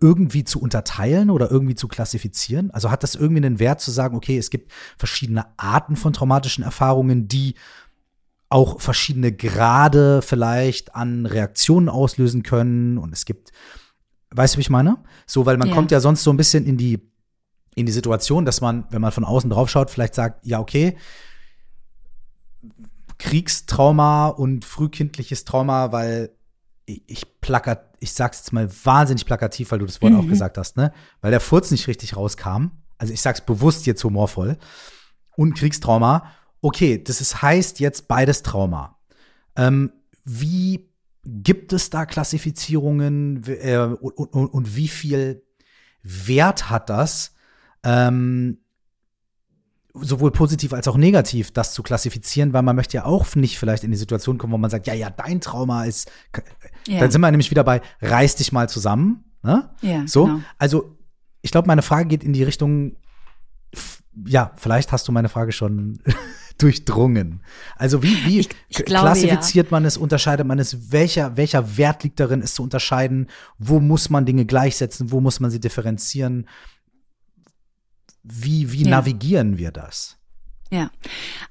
irgendwie zu unterteilen oder irgendwie zu klassifizieren? Also hat das irgendwie einen Wert zu sagen, okay, es gibt verschiedene Arten von traumatischen Erfahrungen, die auch verschiedene Grade vielleicht an Reaktionen auslösen können. Und es gibt, weißt du, wie ich meine? So, weil man Ja. kommt ja sonst so ein bisschen in die, in die Situation, dass man, wenn man von außen drauf schaut, vielleicht sagt, ja, okay, Kriegstrauma und frühkindliches Trauma, weil ich, plakat, ich sag's jetzt mal wahnsinnig plakativ, weil du das Wort auch gesagt hast, ne? Weil der Furz nicht richtig rauskam. Also ich sag's bewusst jetzt humorvoll. Und Kriegstrauma. Okay, das ist, heißt jetzt beides Trauma. Ähm, wie gibt es da Klassifizierungen äh, und, und, und wie viel Wert hat das? Ähm, sowohl positiv als auch negativ, das zu klassifizieren, weil man möchte ja auch nicht vielleicht in die Situation kommen, wo man sagt, ja, ja, dein Trauma ist, Ja. dann sind wir nämlich wieder bei, reiß dich mal zusammen, ne? Ja, So, genau. also ich glaube, meine Frage geht in die Richtung, ja, vielleicht hast du meine Frage schon durchdrungen. Also wie, wie Ich- ich glaube, klassifiziert man es, unterscheidet man es, welcher, welcher Wert liegt darin, es zu unterscheiden, wo muss man Dinge gleichsetzen, wo muss man sie differenzieren, wie, wie Ja. navigieren wir das? Ja,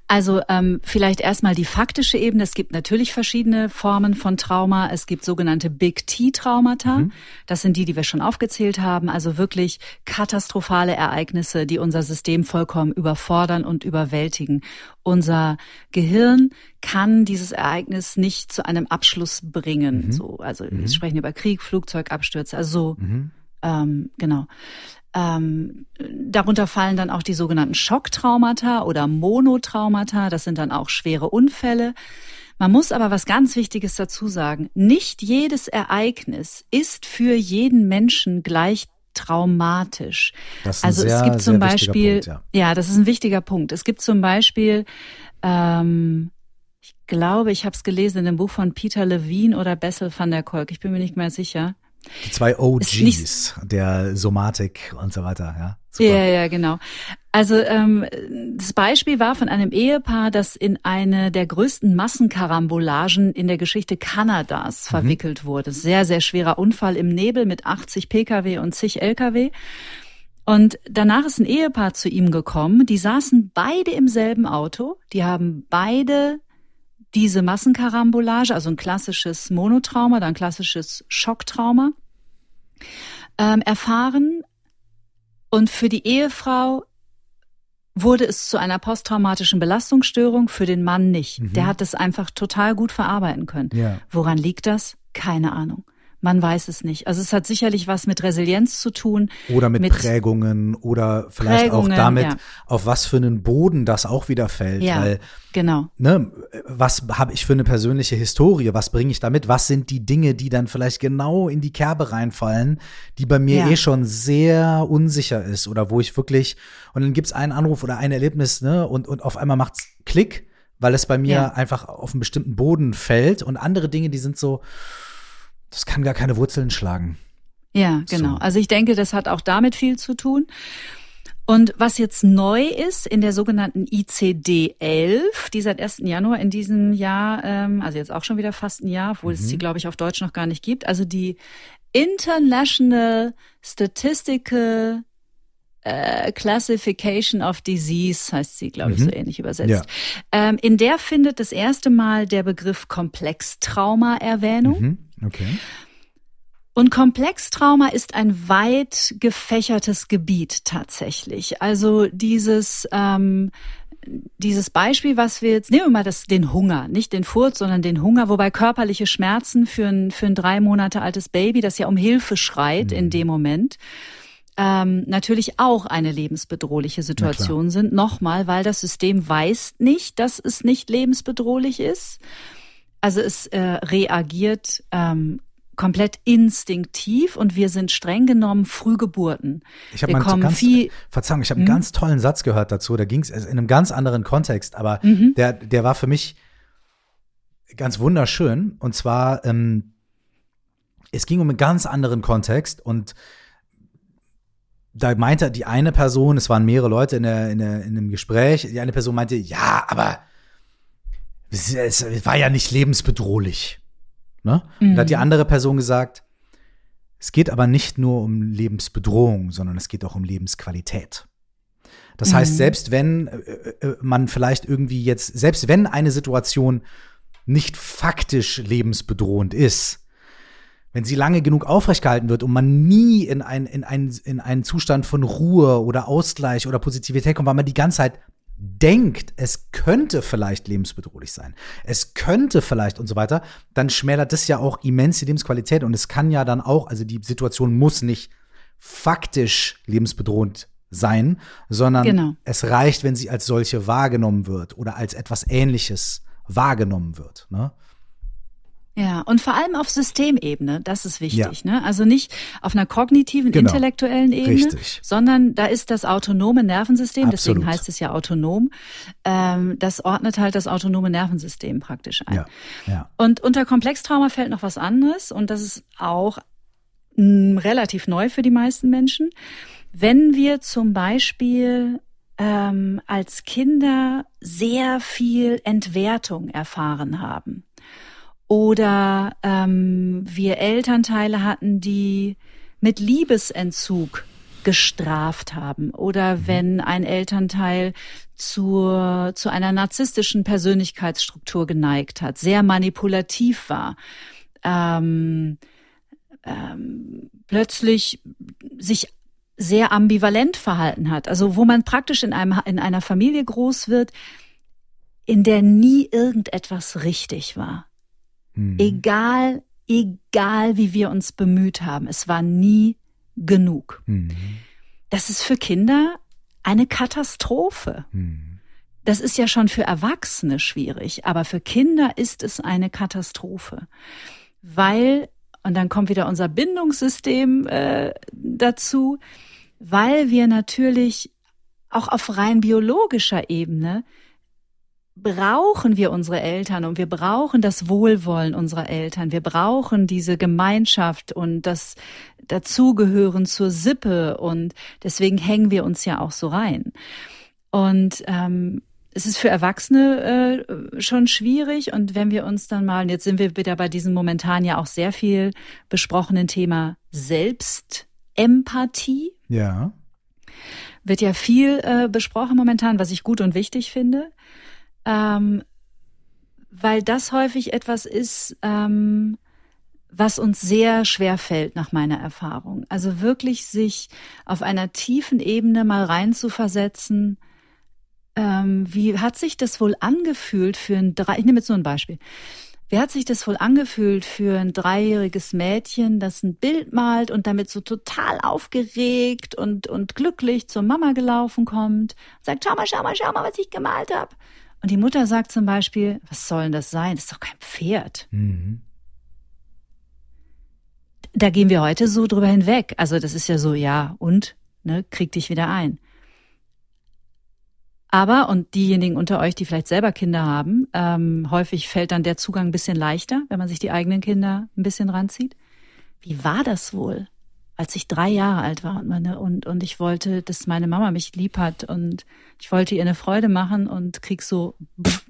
also ähm, vielleicht erstmal die faktische Ebene. Es gibt natürlich verschiedene Formen von Trauma. Es gibt sogenannte Big T-Traumata. Das sind die, die wir schon aufgezählt haben. Also wirklich katastrophale Ereignisse, die unser System vollkommen überfordern und überwältigen. Unser Gehirn kann dieses Ereignis nicht zu einem Abschluss bringen. So, also wir sprechen über Krieg, Flugzeugabstürze, also so, ähm, genau. Ähm, darunter fallen dann auch die sogenannten Schocktraumata oder Monotraumata. Das sind dann auch schwere Unfälle. Man muss aber was ganz Wichtiges dazu sagen. Nicht jedes Ereignis ist für jeden Menschen gleich traumatisch. Das ist ein also sehr, es gibt zum Beispiel, Punkt, ja. das ist ein wichtiger Punkt. Es gibt zum Beispiel, ähm, ich glaube, ich habe es gelesen in dem Buch von Peter Levine oder Bessel van der Kolk. Ich bin mir nicht mehr sicher. Die zwei OGs der Somatik und so weiter, ja. Super. Ja, ja, genau. Also ähm, das Beispiel war von einem Ehepaar, das in eine der größten Massenkarambolagen in der Geschichte Kanadas verwickelt wurde. Sehr, sehr schwerer Unfall im Nebel mit 80 Pkw und zig Lkw. Und danach ist ein Ehepaar zu ihm gekommen. Die saßen beide im selben Auto. Die haben beide diese Massenkarambolage, also ein klassisches Monotrauma, dann klassisches Schocktrauma, ähm, erfahren. Und für die Ehefrau wurde es zu einer posttraumatischen Belastungsstörung, für den Mann nicht. Der hat das einfach total gut verarbeiten können. Ja. Woran liegt das? Keine Ahnung. Man weiß es nicht. Also es hat sicherlich was mit Resilienz zu tun. Oder mit, Mit- Prägungen oder vielleicht Prägungen, auch damit, ja. auf was für einen Boden das auch wieder fällt. Ja, Weil, genau. ne, was habe ich für eine persönliche Historie? Was bringe ich damit? Was sind die Dinge, die dann vielleicht genau in die Kerbe reinfallen, die bei mir Ja. eh schon sehr unsicher ist oder wo ich wirklich, und dann gibt's einen Anruf oder ein Erlebnis, ne, und, und auf einmal macht's Klick, weil es bei mir Ja. einfach auf einen bestimmten Boden fällt und andere Dinge, die sind so, das kann gar keine Wurzeln schlagen. Ja, genau. So. Also ich denke, das hat auch damit viel zu tun. Und was jetzt neu ist in der sogenannten ICD-11, die seit 1. Januar in diesem Jahr, ähm, also jetzt auch schon wieder fast ein Jahr, obwohl es Mhm. die, glaube ich, auf Deutsch noch gar nicht gibt, also die International Statistical äh, Classification of Disease heißt sie, glaube ich, so ähnlich übersetzt. Ja. Ähm, in der findet das erste Mal der Begriff Komplextrauma Erwähnung. Mhm. Okay. Und Komplextrauma ist ein weit gefächertes Gebiet tatsächlich. Also dieses ähm, dieses Beispiel, was wir jetzt nehmen wir mal das den Hunger, nicht den Furz, sondern den Hunger, wobei körperliche Schmerzen für ein für ein drei Monate altes Baby, das ja um Hilfe schreit in dem Moment, ähm, natürlich auch eine lebensbedrohliche Situation sind. Nochmal, weil das System weiß nicht, dass es nicht lebensbedrohlich ist. Also es äh, reagiert ähm, komplett instinktiv und wir sind streng genommen Frühgeburten. Ich habe kommen ganz, viel, Verzeihung, ich habe einen ganz tollen Satz gehört dazu. Da ging es in einem ganz anderen Kontext, aber Mhm. der, der war für mich ganz wunderschön. Und zwar, ähm, es ging um einen ganz anderen Kontext und da meinte die eine Person, es waren mehrere Leute in, der, in, der, in einem Gespräch, die eine Person meinte, ja, aber es, es war ja nicht lebensbedrohlich. Ne? Und da hat die andere Person gesagt, es geht aber nicht nur um Lebensbedrohung, sondern es geht auch um Lebensqualität. Das heißt, mhm. selbst wenn äh, äh, man vielleicht irgendwie jetzt, selbst wenn eine Situation nicht faktisch lebensbedrohend ist, wenn sie lange genug aufrecht gehalten wird und man nie in, ein, in, ein, in einen Zustand von Ruhe oder Ausgleich oder Positivität kommt, weil man die ganze Zeit denkt, es könnte vielleicht lebensbedrohlich sein, es könnte vielleicht und so weiter, dann schmälert das ja auch immens die Lebensqualität und es kann ja dann auch, also die Situation muss nicht faktisch lebensbedrohend sein, sondern genau. es reicht, wenn sie als solche wahrgenommen wird oder als etwas Ähnliches wahrgenommen wird. Ne? Ja, und vor allem auf Systemebene, das ist wichtig. Ja. Ne? Also nicht auf einer kognitiven, genau. intellektuellen Ebene, Richtig. sondern da ist das autonome Nervensystem, Absolut. deswegen heißt es ja autonom, ähm, das ordnet halt das autonome Nervensystem praktisch ein. Ja. Ja. Und unter Komplextrauma fällt noch was anderes und das ist auch mh, mm, relativ neu für die meisten Menschen. Wenn wir zum Beispiel ähm, als Kinder sehr viel Entwertung erfahren haben oder ähm, wir Elternteile hatten, die mit Liebesentzug gestraft haben oder mhm. wenn ein Elternteil zur, zu einer narzisstischen Persönlichkeitsstruktur geneigt hat, sehr manipulativ war, ähm, ähm, plötzlich sich sehr ambivalent verhalten hat, also wo man praktisch in einem in einer Familie groß wird, in der nie irgendetwas richtig war. Mhm. Egal, egal wie wir uns bemüht haben, es war nie genug. Mhm. Das ist für Kinder eine Katastrophe. Mhm. Das ist ja schon für Erwachsene schwierig, aber für Kinder ist es eine Katastrophe, weil und dann kommt wieder unser Bindungssystem äh, dazu, weil wir natürlich auch auf rein biologischer Ebene brauchen wir unsere Eltern und wir brauchen das Wohlwollen unserer Eltern. Wir brauchen diese Gemeinschaft und das Dazugehören zur Sippe und deswegen hängen wir uns ja auch so rein. Und ähm, es ist für Erwachsene äh, schon schwierig und wenn wir uns dann mal, jetzt sind wir wieder bei diesem momentan ja auch sehr viel besprochenen Thema Selbstempathie. Ja. Wird ja viel äh, besprochen momentan, was ich gut und wichtig finde ähm, weil das häufig etwas ist, ähm, was uns sehr schwer fällt nach meiner Erfahrung. Also wirklich sich auf einer tiefen Ebene mal reinzuversetzen. Ähm, wie hat sich das wohl angefühlt für ein drei, ich nehme jetzt nur ein Beispiel. Wie hat sich das wohl angefühlt für ein dreijähriges Mädchen, das ein Bild malt und damit so total aufgeregt und, und glücklich zur Mama gelaufen kommt, sagt, schau mal, schau mal, schau mal, was ich gemalt habe. Und die Mutter sagt zum Beispiel, was soll denn das sein? Das ist doch kein Pferd. Mhm. Da gehen wir heute so drüber hinweg. Also das ist ja so, ja, und, ne, krieg dich wieder ein. Aber, und diejenigen unter euch, die vielleicht selber Kinder haben, ähm, häufig fällt dann der Zugang ein bisschen leichter, wenn man sich die eigenen Kinder ein bisschen ranzieht. Wie war das wohl? Als ich drei Jahre alt war und meine und und ich wollte, dass meine Mama mich lieb hat und ich wollte ihr eine Freude machen und krieg so pff.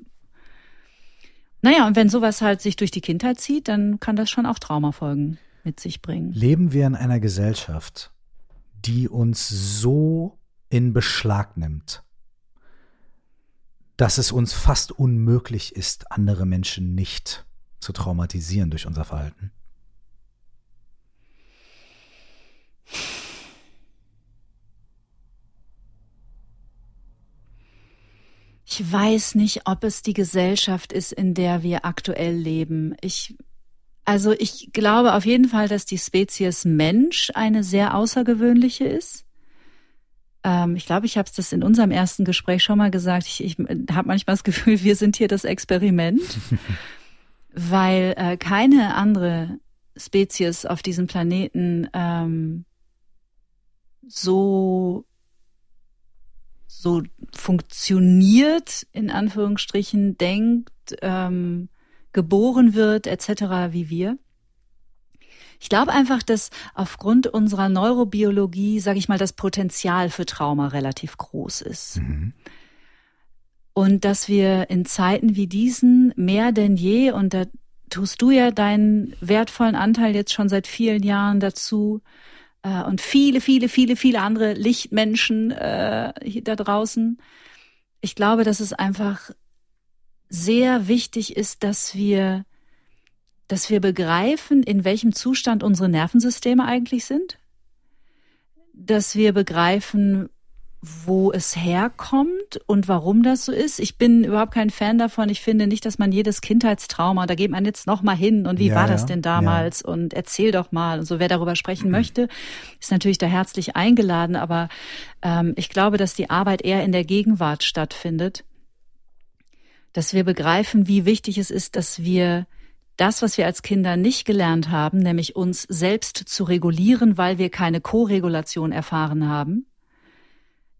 Naja, und wenn sowas halt sich durch die Kindheit zieht, dann kann das schon auch Traumafolgen mit sich bringen. Leben wir in einer Gesellschaft, die uns so in Beschlag nimmt, dass es uns fast unmöglich ist, andere Menschen nicht zu traumatisieren durch unser Verhalten? Ich weiß nicht, ob es die Gesellschaft ist, in der wir aktuell leben. Ich, also ich glaube auf jeden Fall, dass die Spezies Mensch eine sehr außergewöhnliche ist. Ähm, ich glaube, ich habe es das in unserem ersten Gespräch schon mal gesagt. Ich, ich habe manchmal das Gefühl, wir sind hier das Experiment, weil äh, keine andere Spezies auf diesem Planeten ähm, so so funktioniert, in Anführungsstrichen, denkt, ähm, geboren wird, etc. wie wir. Ich glaube einfach, dass aufgrund unserer Neurobiologie, sage ich mal, das Potenzial für Trauma relativ groß ist. Mhm. Und dass wir in Zeiten wie diesen mehr denn je, und da tust du ja deinen wertvollen Anteil jetzt schon seit vielen Jahren dazu, äh, und viele, viele, viele, viele andere Lichtmenschen äh, da draußen. Ich glaube, dass es einfach sehr wichtig ist, dass wir, dass wir begreifen, in welchem Zustand unsere Nervensysteme eigentlich sind, dass wir begreifen, wo es herkommt und warum das so ist. Ich bin überhaupt kein Fan davon. Ich finde nicht, dass man jedes Kindheitstrauma, da geht man jetzt noch mal hin und wie ja, war das denn damals ja. und erzähl doch mal und so. Wer darüber sprechen mhm. möchte, ist natürlich da herzlich eingeladen. Aber ähm, ich glaube, dass die Arbeit eher in der Gegenwart stattfindet, dass wir begreifen, wie wichtig es ist, dass wir das, was wir als Kinder nicht gelernt haben, nämlich uns selbst zu regulieren, weil wir keine Koregulation erfahren haben,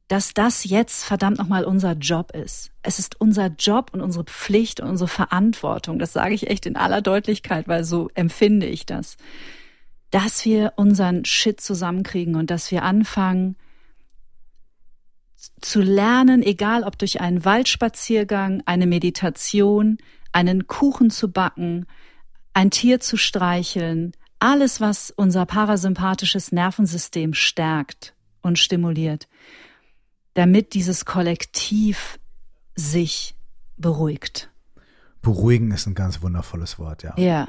dass das jetzt verdammt nochmal unser Job ist. Es ist unser Job und unsere Pflicht und unsere Verantwortung. Das sage ich echt in aller Deutlichkeit, weil so empfinde ich das. Dass wir unseren Shit zusammenkriegen und dass wir anfangen zu lernen, egal ob durch einen Waldspaziergang, eine Meditation, einen Kuchen zu backen, ein Tier zu streicheln, alles, was unser parasympathisches Nervensystem stärkt und stimuliert damit dieses Kollektiv sich beruhigt. Beruhigen ist ein ganz wundervolles Wort, ja. Ja.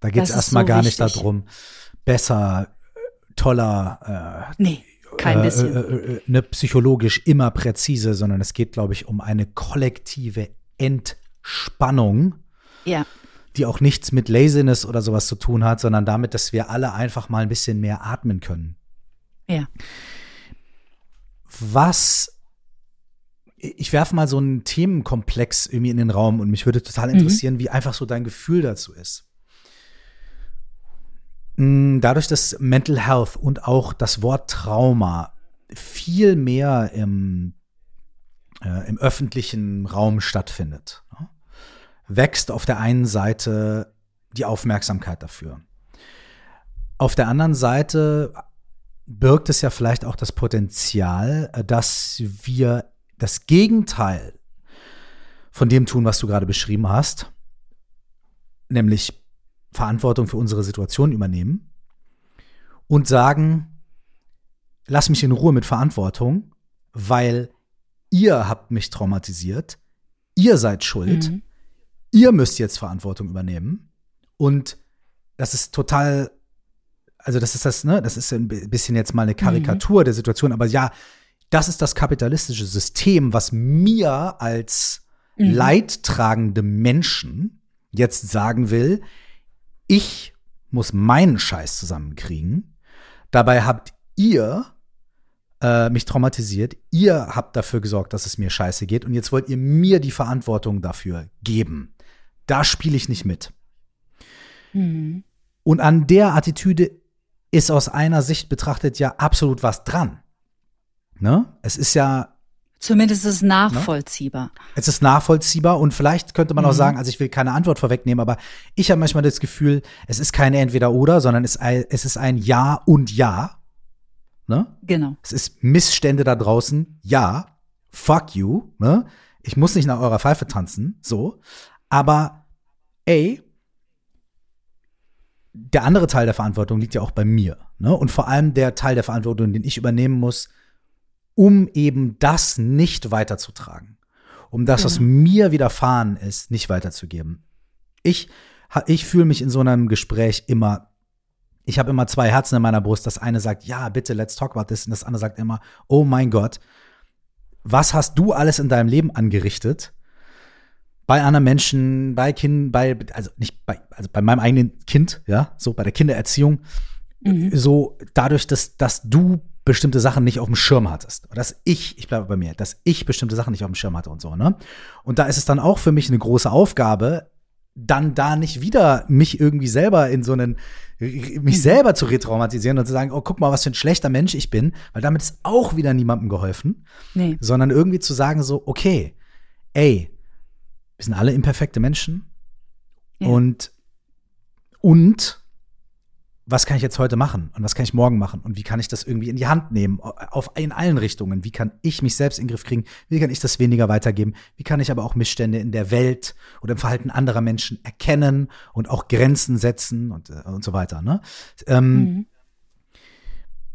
Da geht es erstmal so gar wichtig. nicht darum, besser, toller, äh, nee, kein äh, bisschen. Äh, äh, ne, psychologisch immer präzise, sondern es geht, glaube ich, um eine kollektive Entspannung. Ja. Die auch nichts mit Laziness oder sowas zu tun hat, sondern damit, dass wir alle einfach mal ein bisschen mehr atmen können. Ja was ich werfe mal so einen Themenkomplex irgendwie in den Raum und mich würde total interessieren, mhm. wie einfach so dein Gefühl dazu ist. Mm, dadurch, dass Mental Health und auch das Wort Trauma viel mehr im, äh, im öffentlichen Raum stattfindet, ne, wächst auf der einen Seite die Aufmerksamkeit dafür. Auf der anderen Seite birgt es ja vielleicht auch das Potenzial, äh, dass wir das Gegenteil von dem tun, was du gerade beschrieben hast, nämlich Verantwortung für unsere Situation übernehmen und sagen, lass mich in Ruhe mit Verantwortung, weil ihr habt mich traumatisiert, ihr seid schuld, mhm. ihr müsst jetzt Verantwortung übernehmen und das ist total also das ist das, ne, das ist ein bisschen jetzt mal eine Karikatur mhm. der Situation, aber ja, das ist das kapitalistische System, was mir als mhm. leidtragende Menschen jetzt sagen will, ich muss meinen Scheiß zusammenkriegen. Dabei habt ihr äh, mich traumatisiert. Ihr habt dafür gesorgt, dass es mir scheiße geht. Und jetzt wollt ihr mir die Verantwortung dafür geben. Da spiele ich nicht mit. Mhm. Und an der Attitüde ist aus einer Sicht betrachtet ja absolut was dran. Ne? Es ist ja Zumindest ist es nachvollziehbar. Ne? Es ist nachvollziehbar und vielleicht könnte man mhm. auch sagen, also ich will keine Antwort vorwegnehmen, aber ich habe manchmal das Gefühl, es ist keine Entweder-Oder, sondern es, es ist ein Ja und Ja. Ne? Genau. Es ist Missstände da draußen, ja, fuck you, ne? Ich muss nicht nach eurer Pfeife tanzen, so. Aber ey, der andere Teil der Verantwortung liegt ja auch bei mir. Ne? Und vor allem der Teil der Verantwortung, den ich übernehmen muss, um eben das nicht weiterzutragen. Um das, was genau. mir widerfahren ist, nicht weiterzugeben. Ich, ich fühle mich in so einem Gespräch immer, ich habe immer zwei Herzen in meiner Brust. Das eine sagt, ja, bitte, let's talk about this. Und das andere sagt immer, oh mein Gott, was hast du alles in deinem Leben angerichtet? Bei anderen Menschen, bei Kindern, bei, also nicht bei, also bei meinem eigenen Kind, ja, so bei der Kindererziehung, mhm. so dadurch, dass, dass du bestimmte Sachen nicht auf dem Schirm hattest. Oder dass ich, ich bleibe bei mir, dass ich bestimmte Sachen nicht auf dem Schirm hatte und so, ne? Und da ist es dann auch für mich eine große Aufgabe, dann da nicht wieder mich irgendwie selber in so einen, mich selber zu retraumatisieren und zu sagen, oh, guck mal, was für ein schlechter Mensch ich bin, weil damit ist auch wieder niemandem geholfen. Nee. Sondern irgendwie zu sagen so, okay, ey, wir sind alle imperfekte Menschen. Ja. Und, und was kann ich jetzt heute machen und was kann ich morgen machen und wie kann ich das irgendwie in die Hand nehmen, auf, in allen Richtungen. Wie kann ich mich selbst in den Griff kriegen? Wie kann ich das weniger weitergeben? Wie kann ich aber auch Missstände in der Welt oder im Verhalten anderer Menschen erkennen und auch Grenzen setzen und, äh, und so weiter. Ne? Ähm, mhm.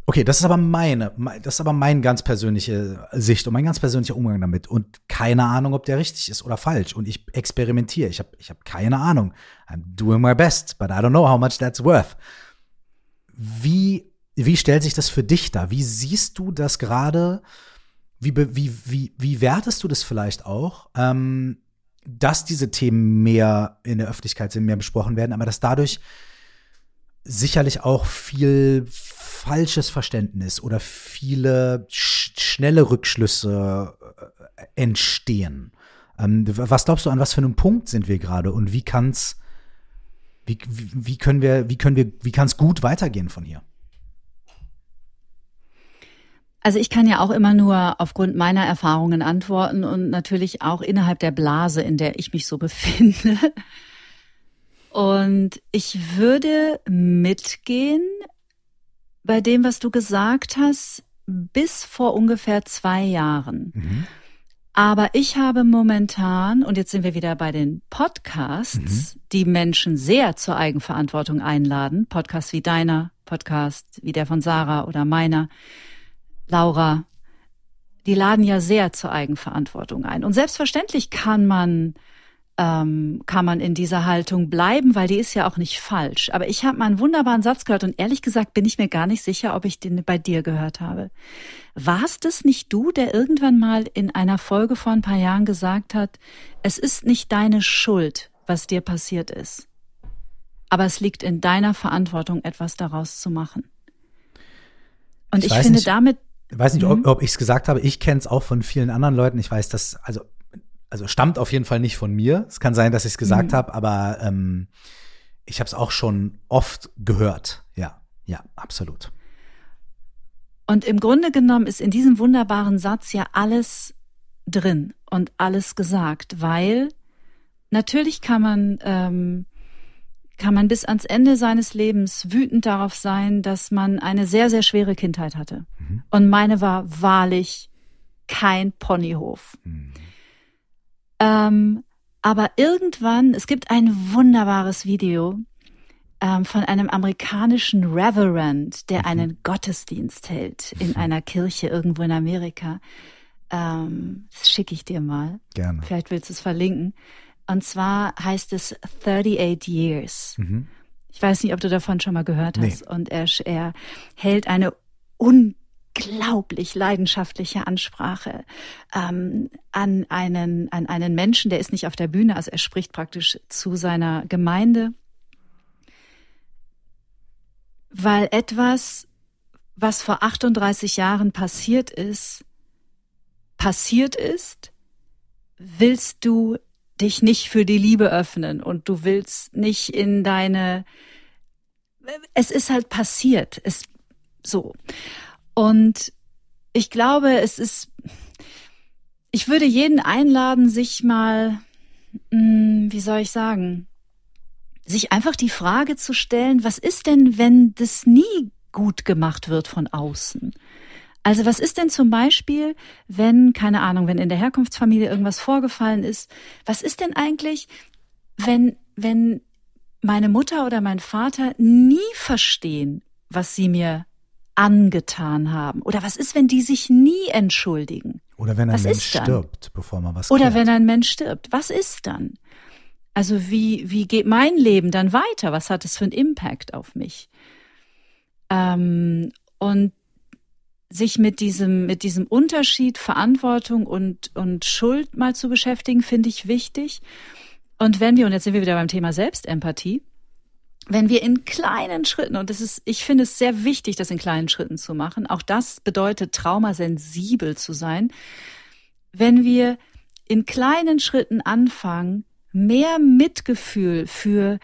Okay, das ist aber meine, das ist aber meine ganz persönliche Sicht und mein ganz persönlicher Umgang damit. Und keine Ahnung, ob der richtig ist oder falsch. Und ich experimentiere. Ich habe ich hab keine Ahnung. I'm doing my best, but I don't know how much that's worth. Wie, wie stellt sich das für dich dar? Wie siehst du das gerade? Wie, wie, wie, wie wertest du das vielleicht auch, ähm, dass diese Themen mehr in der Öffentlichkeit sind, mehr besprochen werden, aber dass dadurch sicherlich auch viel falsches Verständnis oder viele sch schnelle Rückschlüsse äh, entstehen. Ähm, was glaubst du, an was für einem Punkt sind wir gerade und wie kann's, wie, wie, wie können wir, wie können wir, wie kann es gut weitergehen von hier? Also ich kann ja auch immer nur aufgrund meiner Erfahrungen antworten und natürlich auch innerhalb der Blase, in der ich mich so befinde. Und ich würde mitgehen bei dem, was du gesagt hast, bis vor ungefähr zwei Jahren. Mhm. Aber ich habe momentan, und jetzt sind wir wieder bei den Podcasts, mhm. die Menschen sehr zur Eigenverantwortung einladen, Podcasts wie deiner, Podcast wie der von Sarah oder meiner, Laura, die laden ja sehr zur Eigenverantwortung ein. Und selbstverständlich kann man ähm, kann man in dieser Haltung bleiben, weil die ist ja auch nicht falsch. Aber ich habe mal einen wunderbaren Satz gehört und ehrlich gesagt bin ich mir gar nicht sicher, ob ich den bei dir gehört habe. Warst es nicht du, der irgendwann mal in einer Folge vor ein paar Jahren gesagt hat, es ist nicht deine Schuld, was dir passiert ist, aber es liegt in deiner Verantwortung, etwas daraus zu machen. Und ich, ich finde nicht, damit. Ich weiß nicht, ob, mhm. ob ich es gesagt habe. Ich kenne es auch von vielen anderen Leuten. Ich weiß, dass, also also stammt auf jeden Fall nicht von mir. Es kann sein, dass ich es gesagt mhm. habe, aber ähm, ich habe es auch schon oft gehört. Ja, ja, absolut. Und im Grunde genommen ist in diesem wunderbaren Satz ja alles drin und alles gesagt, weil natürlich kann man ähm, kann man bis ans Ende seines Lebens wütend darauf sein, dass man eine sehr sehr schwere Kindheit hatte. Mhm. Und meine war wahrlich kein Ponyhof. Mhm. Ähm, aber irgendwann, es gibt ein wunderbares Video ähm, von einem amerikanischen Reverend, der mhm. einen Gottesdienst hält in einer Kirche irgendwo in Amerika. Ähm, das schicke ich dir mal. Gerne. Vielleicht willst du es verlinken. Und zwar heißt es 38 Years. Mhm. Ich weiß nicht, ob du davon schon mal gehört hast. Nee. Und er, er hält eine un unglaublich leidenschaftliche Ansprache ähm, an einen an einen Menschen, der ist nicht auf der Bühne, also er spricht praktisch zu seiner Gemeinde, weil etwas, was vor 38 Jahren passiert ist, passiert ist, willst du dich nicht für die Liebe öffnen und du willst nicht in deine es ist halt passiert, es so. Und ich glaube, es ist, ich würde jeden einladen, sich mal, hm, wie soll ich sagen, sich einfach die Frage zu stellen, was ist denn, wenn das nie gut gemacht wird von außen? Also was ist denn zum Beispiel, wenn, keine Ahnung, wenn in der Herkunftsfamilie irgendwas vorgefallen ist, was ist denn eigentlich, wenn, wenn meine Mutter oder mein Vater nie verstehen, was sie mir angetan haben? Oder was ist, wenn die sich nie entschuldigen? Oder wenn ein was Mensch stirbt, bevor man was Oder klärt. wenn ein Mensch stirbt, was ist dann? Also wie, wie geht mein Leben dann weiter? Was hat es für einen Impact auf mich? Ähm, und sich mit diesem, mit diesem Unterschied Verantwortung und, und Schuld mal zu beschäftigen, finde ich wichtig. Und wenn wir, und jetzt sind wir wieder beim Thema Selbstempathie, wenn wir in kleinen Schritten, und das ist, ich finde es sehr wichtig, das in kleinen Schritten zu machen, auch das bedeutet traumasensibel zu sein, wenn wir in kleinen Schritten anfangen, mehr Mitgefühl für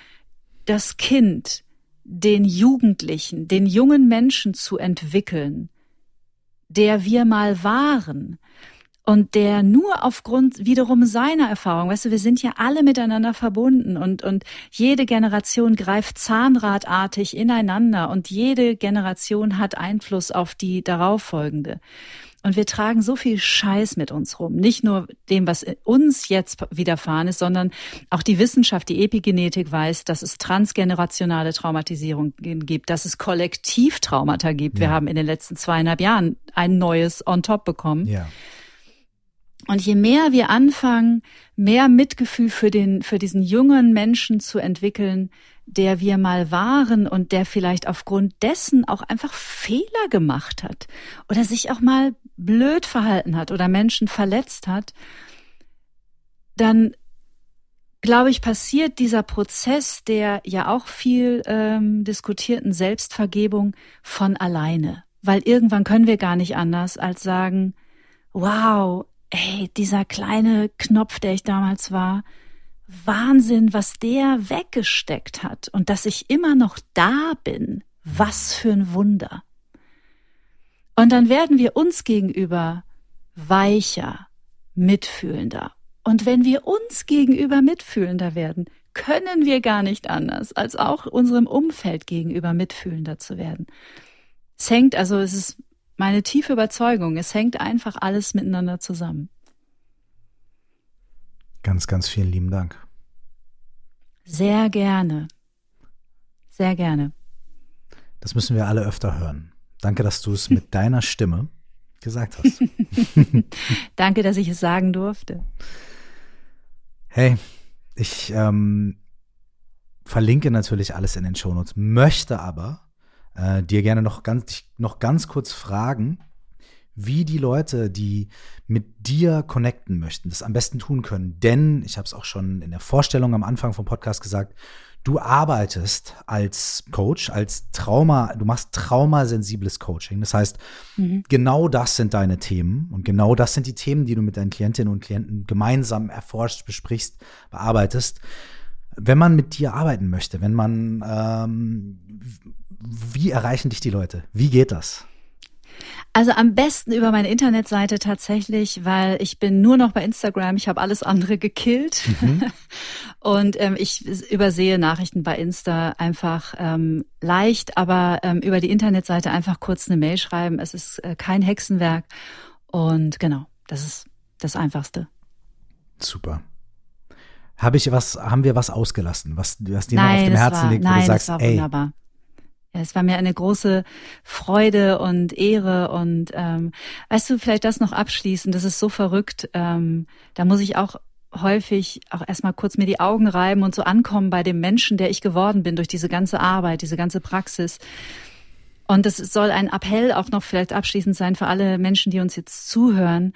das Kind, den Jugendlichen, den jungen Menschen zu entwickeln, der wir mal waren, und der nur aufgrund wiederum seiner Erfahrung, weißt du, wir sind ja alle miteinander verbunden und, und jede Generation greift zahnradartig ineinander und jede Generation hat Einfluss auf die darauffolgende. Und wir tragen so viel Scheiß mit uns rum. Nicht nur dem, was uns jetzt widerfahren ist, sondern auch die Wissenschaft, die Epigenetik weiß, dass es transgenerationale Traumatisierung gibt, dass es Kollektivtraumata gibt. Ja. Wir haben in den letzten zweieinhalb Jahren ein neues on top bekommen. Ja. Und je mehr wir anfangen, mehr Mitgefühl für den, für diesen jungen Menschen zu entwickeln, der wir mal waren und der vielleicht aufgrund dessen auch einfach Fehler gemacht hat oder sich auch mal blöd verhalten hat oder Menschen verletzt hat, dann glaube ich, passiert dieser Prozess der ja auch viel ähm, diskutierten Selbstvergebung von alleine. Weil irgendwann können wir gar nicht anders als sagen, wow, ey, dieser kleine Knopf, der ich damals war, Wahnsinn, was der weggesteckt hat und dass ich immer noch da bin. Was für ein Wunder. Und dann werden wir uns gegenüber weicher, mitfühlender. Und wenn wir uns gegenüber mitfühlender werden, können wir gar nicht anders, als auch unserem Umfeld gegenüber mitfühlender zu werden. Es hängt, also es ist meine tiefe Überzeugung, es hängt einfach alles miteinander zusammen. Ganz, ganz vielen lieben Dank. Sehr gerne. Sehr gerne. Das müssen wir alle öfter hören. Danke, dass du es mit deiner Stimme gesagt hast. Danke, dass ich es sagen durfte. Hey, ich ähm, verlinke natürlich alles in den Shownotes, möchte aber äh, dir gerne noch ganz, noch ganz kurz fragen, wie die Leute, die mit dir connecten möchten, das am besten tun können. Denn, ich habe es auch schon in der Vorstellung am Anfang vom Podcast gesagt, du arbeitest als Coach, als Trauma, du machst traumasensibles Coaching. Das heißt, mhm. genau das sind deine Themen und genau das sind die Themen, die du mit deinen Klientinnen und Klienten gemeinsam erforscht, besprichst, bearbeitest. Wenn man mit dir arbeiten möchte, wenn man ähm, wie erreichen dich die Leute? Wie geht das? Also am besten über meine Internetseite tatsächlich, weil ich bin nur noch bei Instagram. Ich habe alles andere gekillt mhm. und ähm, ich übersehe Nachrichten bei Insta einfach ähm, leicht, aber ähm, über die Internetseite einfach kurz eine Mail schreiben. Es ist äh, kein Hexenwerk und genau, das ist das Einfachste. Super. Habe ich was, haben wir was ausgelassen, was, was dir noch auf dem Herzen war, liegt, wo nein, du sagst, ey, wunderbar. Es war mir eine große Freude und Ehre und ähm, weißt du, vielleicht das noch abschließen, das ist so verrückt. Ähm, da muss ich auch häufig auch erstmal kurz mir die Augen reiben und so ankommen bei dem Menschen, der ich geworden bin durch diese ganze Arbeit, diese ganze Praxis. Und es soll ein Appell auch noch vielleicht abschließend sein für alle Menschen, die uns jetzt zuhören,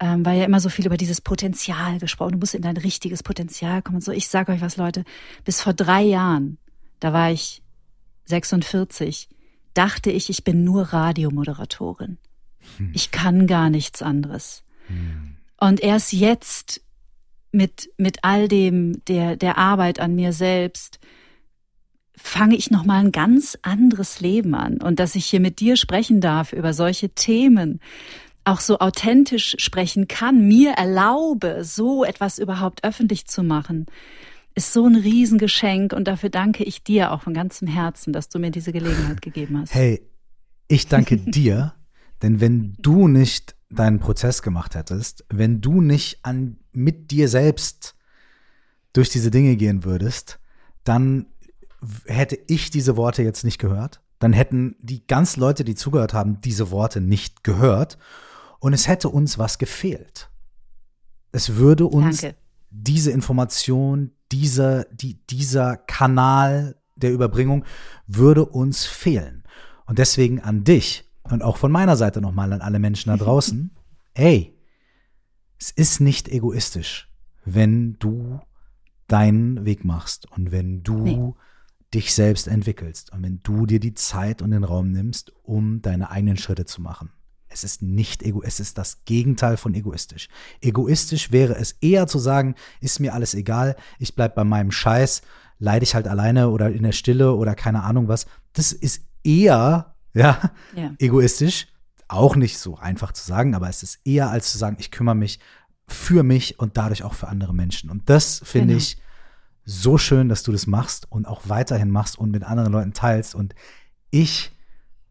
ähm, weil ja immer so viel über dieses Potenzial gesprochen. Du musst in dein richtiges Potenzial kommen. Und so, ich sage euch was, Leute, bis vor drei Jahren, da war ich 46, dachte ich, ich bin nur Radiomoderatorin. Hm. Ich kann gar nichts anderes. Hm. Und erst jetzt mit, mit all dem, der, der Arbeit an mir selbst, fange ich nochmal ein ganz anderes Leben an. Und dass ich hier mit dir sprechen darf über solche Themen, auch so authentisch sprechen kann, mir erlaube, so etwas überhaupt öffentlich zu machen, ist so ein Riesengeschenk und dafür danke ich dir auch von ganzem Herzen, dass du mir diese Gelegenheit gegeben hast. Hey, ich danke dir, denn wenn du nicht deinen Prozess gemacht hättest, wenn du nicht an, mit dir selbst durch diese Dinge gehen würdest, dann hätte ich diese Worte jetzt nicht gehört. Dann hätten die ganz Leute, die zugehört haben, diese Worte nicht gehört. Und es hätte uns was gefehlt. Es würde uns Danke. diese Information, dieser, die, dieser Kanal der Überbringung würde uns fehlen. Und deswegen an dich und auch von meiner Seite nochmal an alle Menschen da draußen, hey, es ist nicht egoistisch, wenn du deinen Weg machst und wenn du nee. dich selbst entwickelst und wenn du dir die Zeit und den Raum nimmst, um deine eigenen Schritte zu machen. Es ist nicht ego, es ist das Gegenteil von egoistisch. Egoistisch wäre es eher zu sagen, ist mir alles egal, ich bleib bei meinem Scheiß, leide ich halt alleine oder in der Stille oder keine Ahnung was. Das ist eher, ja, ja. egoistisch. auch nicht so einfach zu sagen, aber es ist eher als zu sagen, ich kümmere mich für mich und dadurch auch für andere Menschen. Und das finde genau. ich so schön, dass du das machst und auch weiterhin machst und mit anderen Leuten teilst. Und ich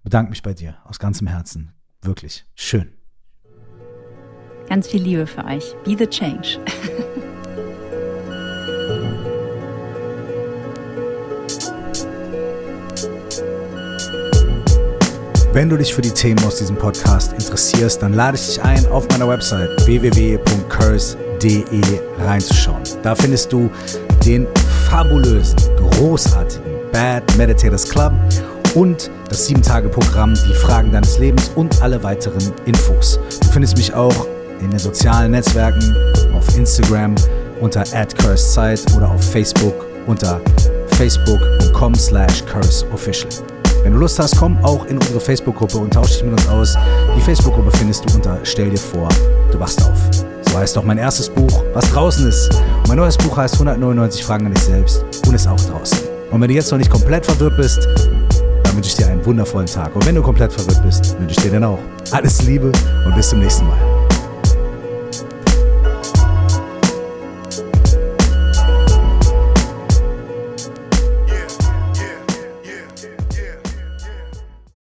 bedanke mich bei dir aus ganzem Herzen. Wirklich schön. Ganz viel Liebe für euch. Be the change. Wenn du dich für die Themen aus diesem Podcast interessierst, dann lade ich dich ein, auf meiner Website www.curse.de reinzuschauen. Da findest du den fabulösen, großartigen Bad Meditators Club und das 7-Tage-Programm Die Fragen deines Lebens und alle weiteren Infos. Du findest mich auch in den sozialen Netzwerken, auf Instagram unter @cursezeit oder auf Facebook unter facebook.com slash curseofficial. Wenn du Lust hast, komm auch in unsere Facebook-Gruppe und tausch dich mit uns aus. Die Facebook-Gruppe findest du unter Stell dir vor, du wachst auf. So heißt auch mein erstes Buch, was draußen ist. Mein neues Buch heißt 199 Fragen an dich selbst und ist auch draußen. Und wenn du jetzt noch nicht komplett verwirrt bist, dann wünsche ich dir einen wundervollen Tag. Und wenn du komplett verwirrt bist, wünsche ich dir dann auch alles Liebe und bis zum nächsten Mal.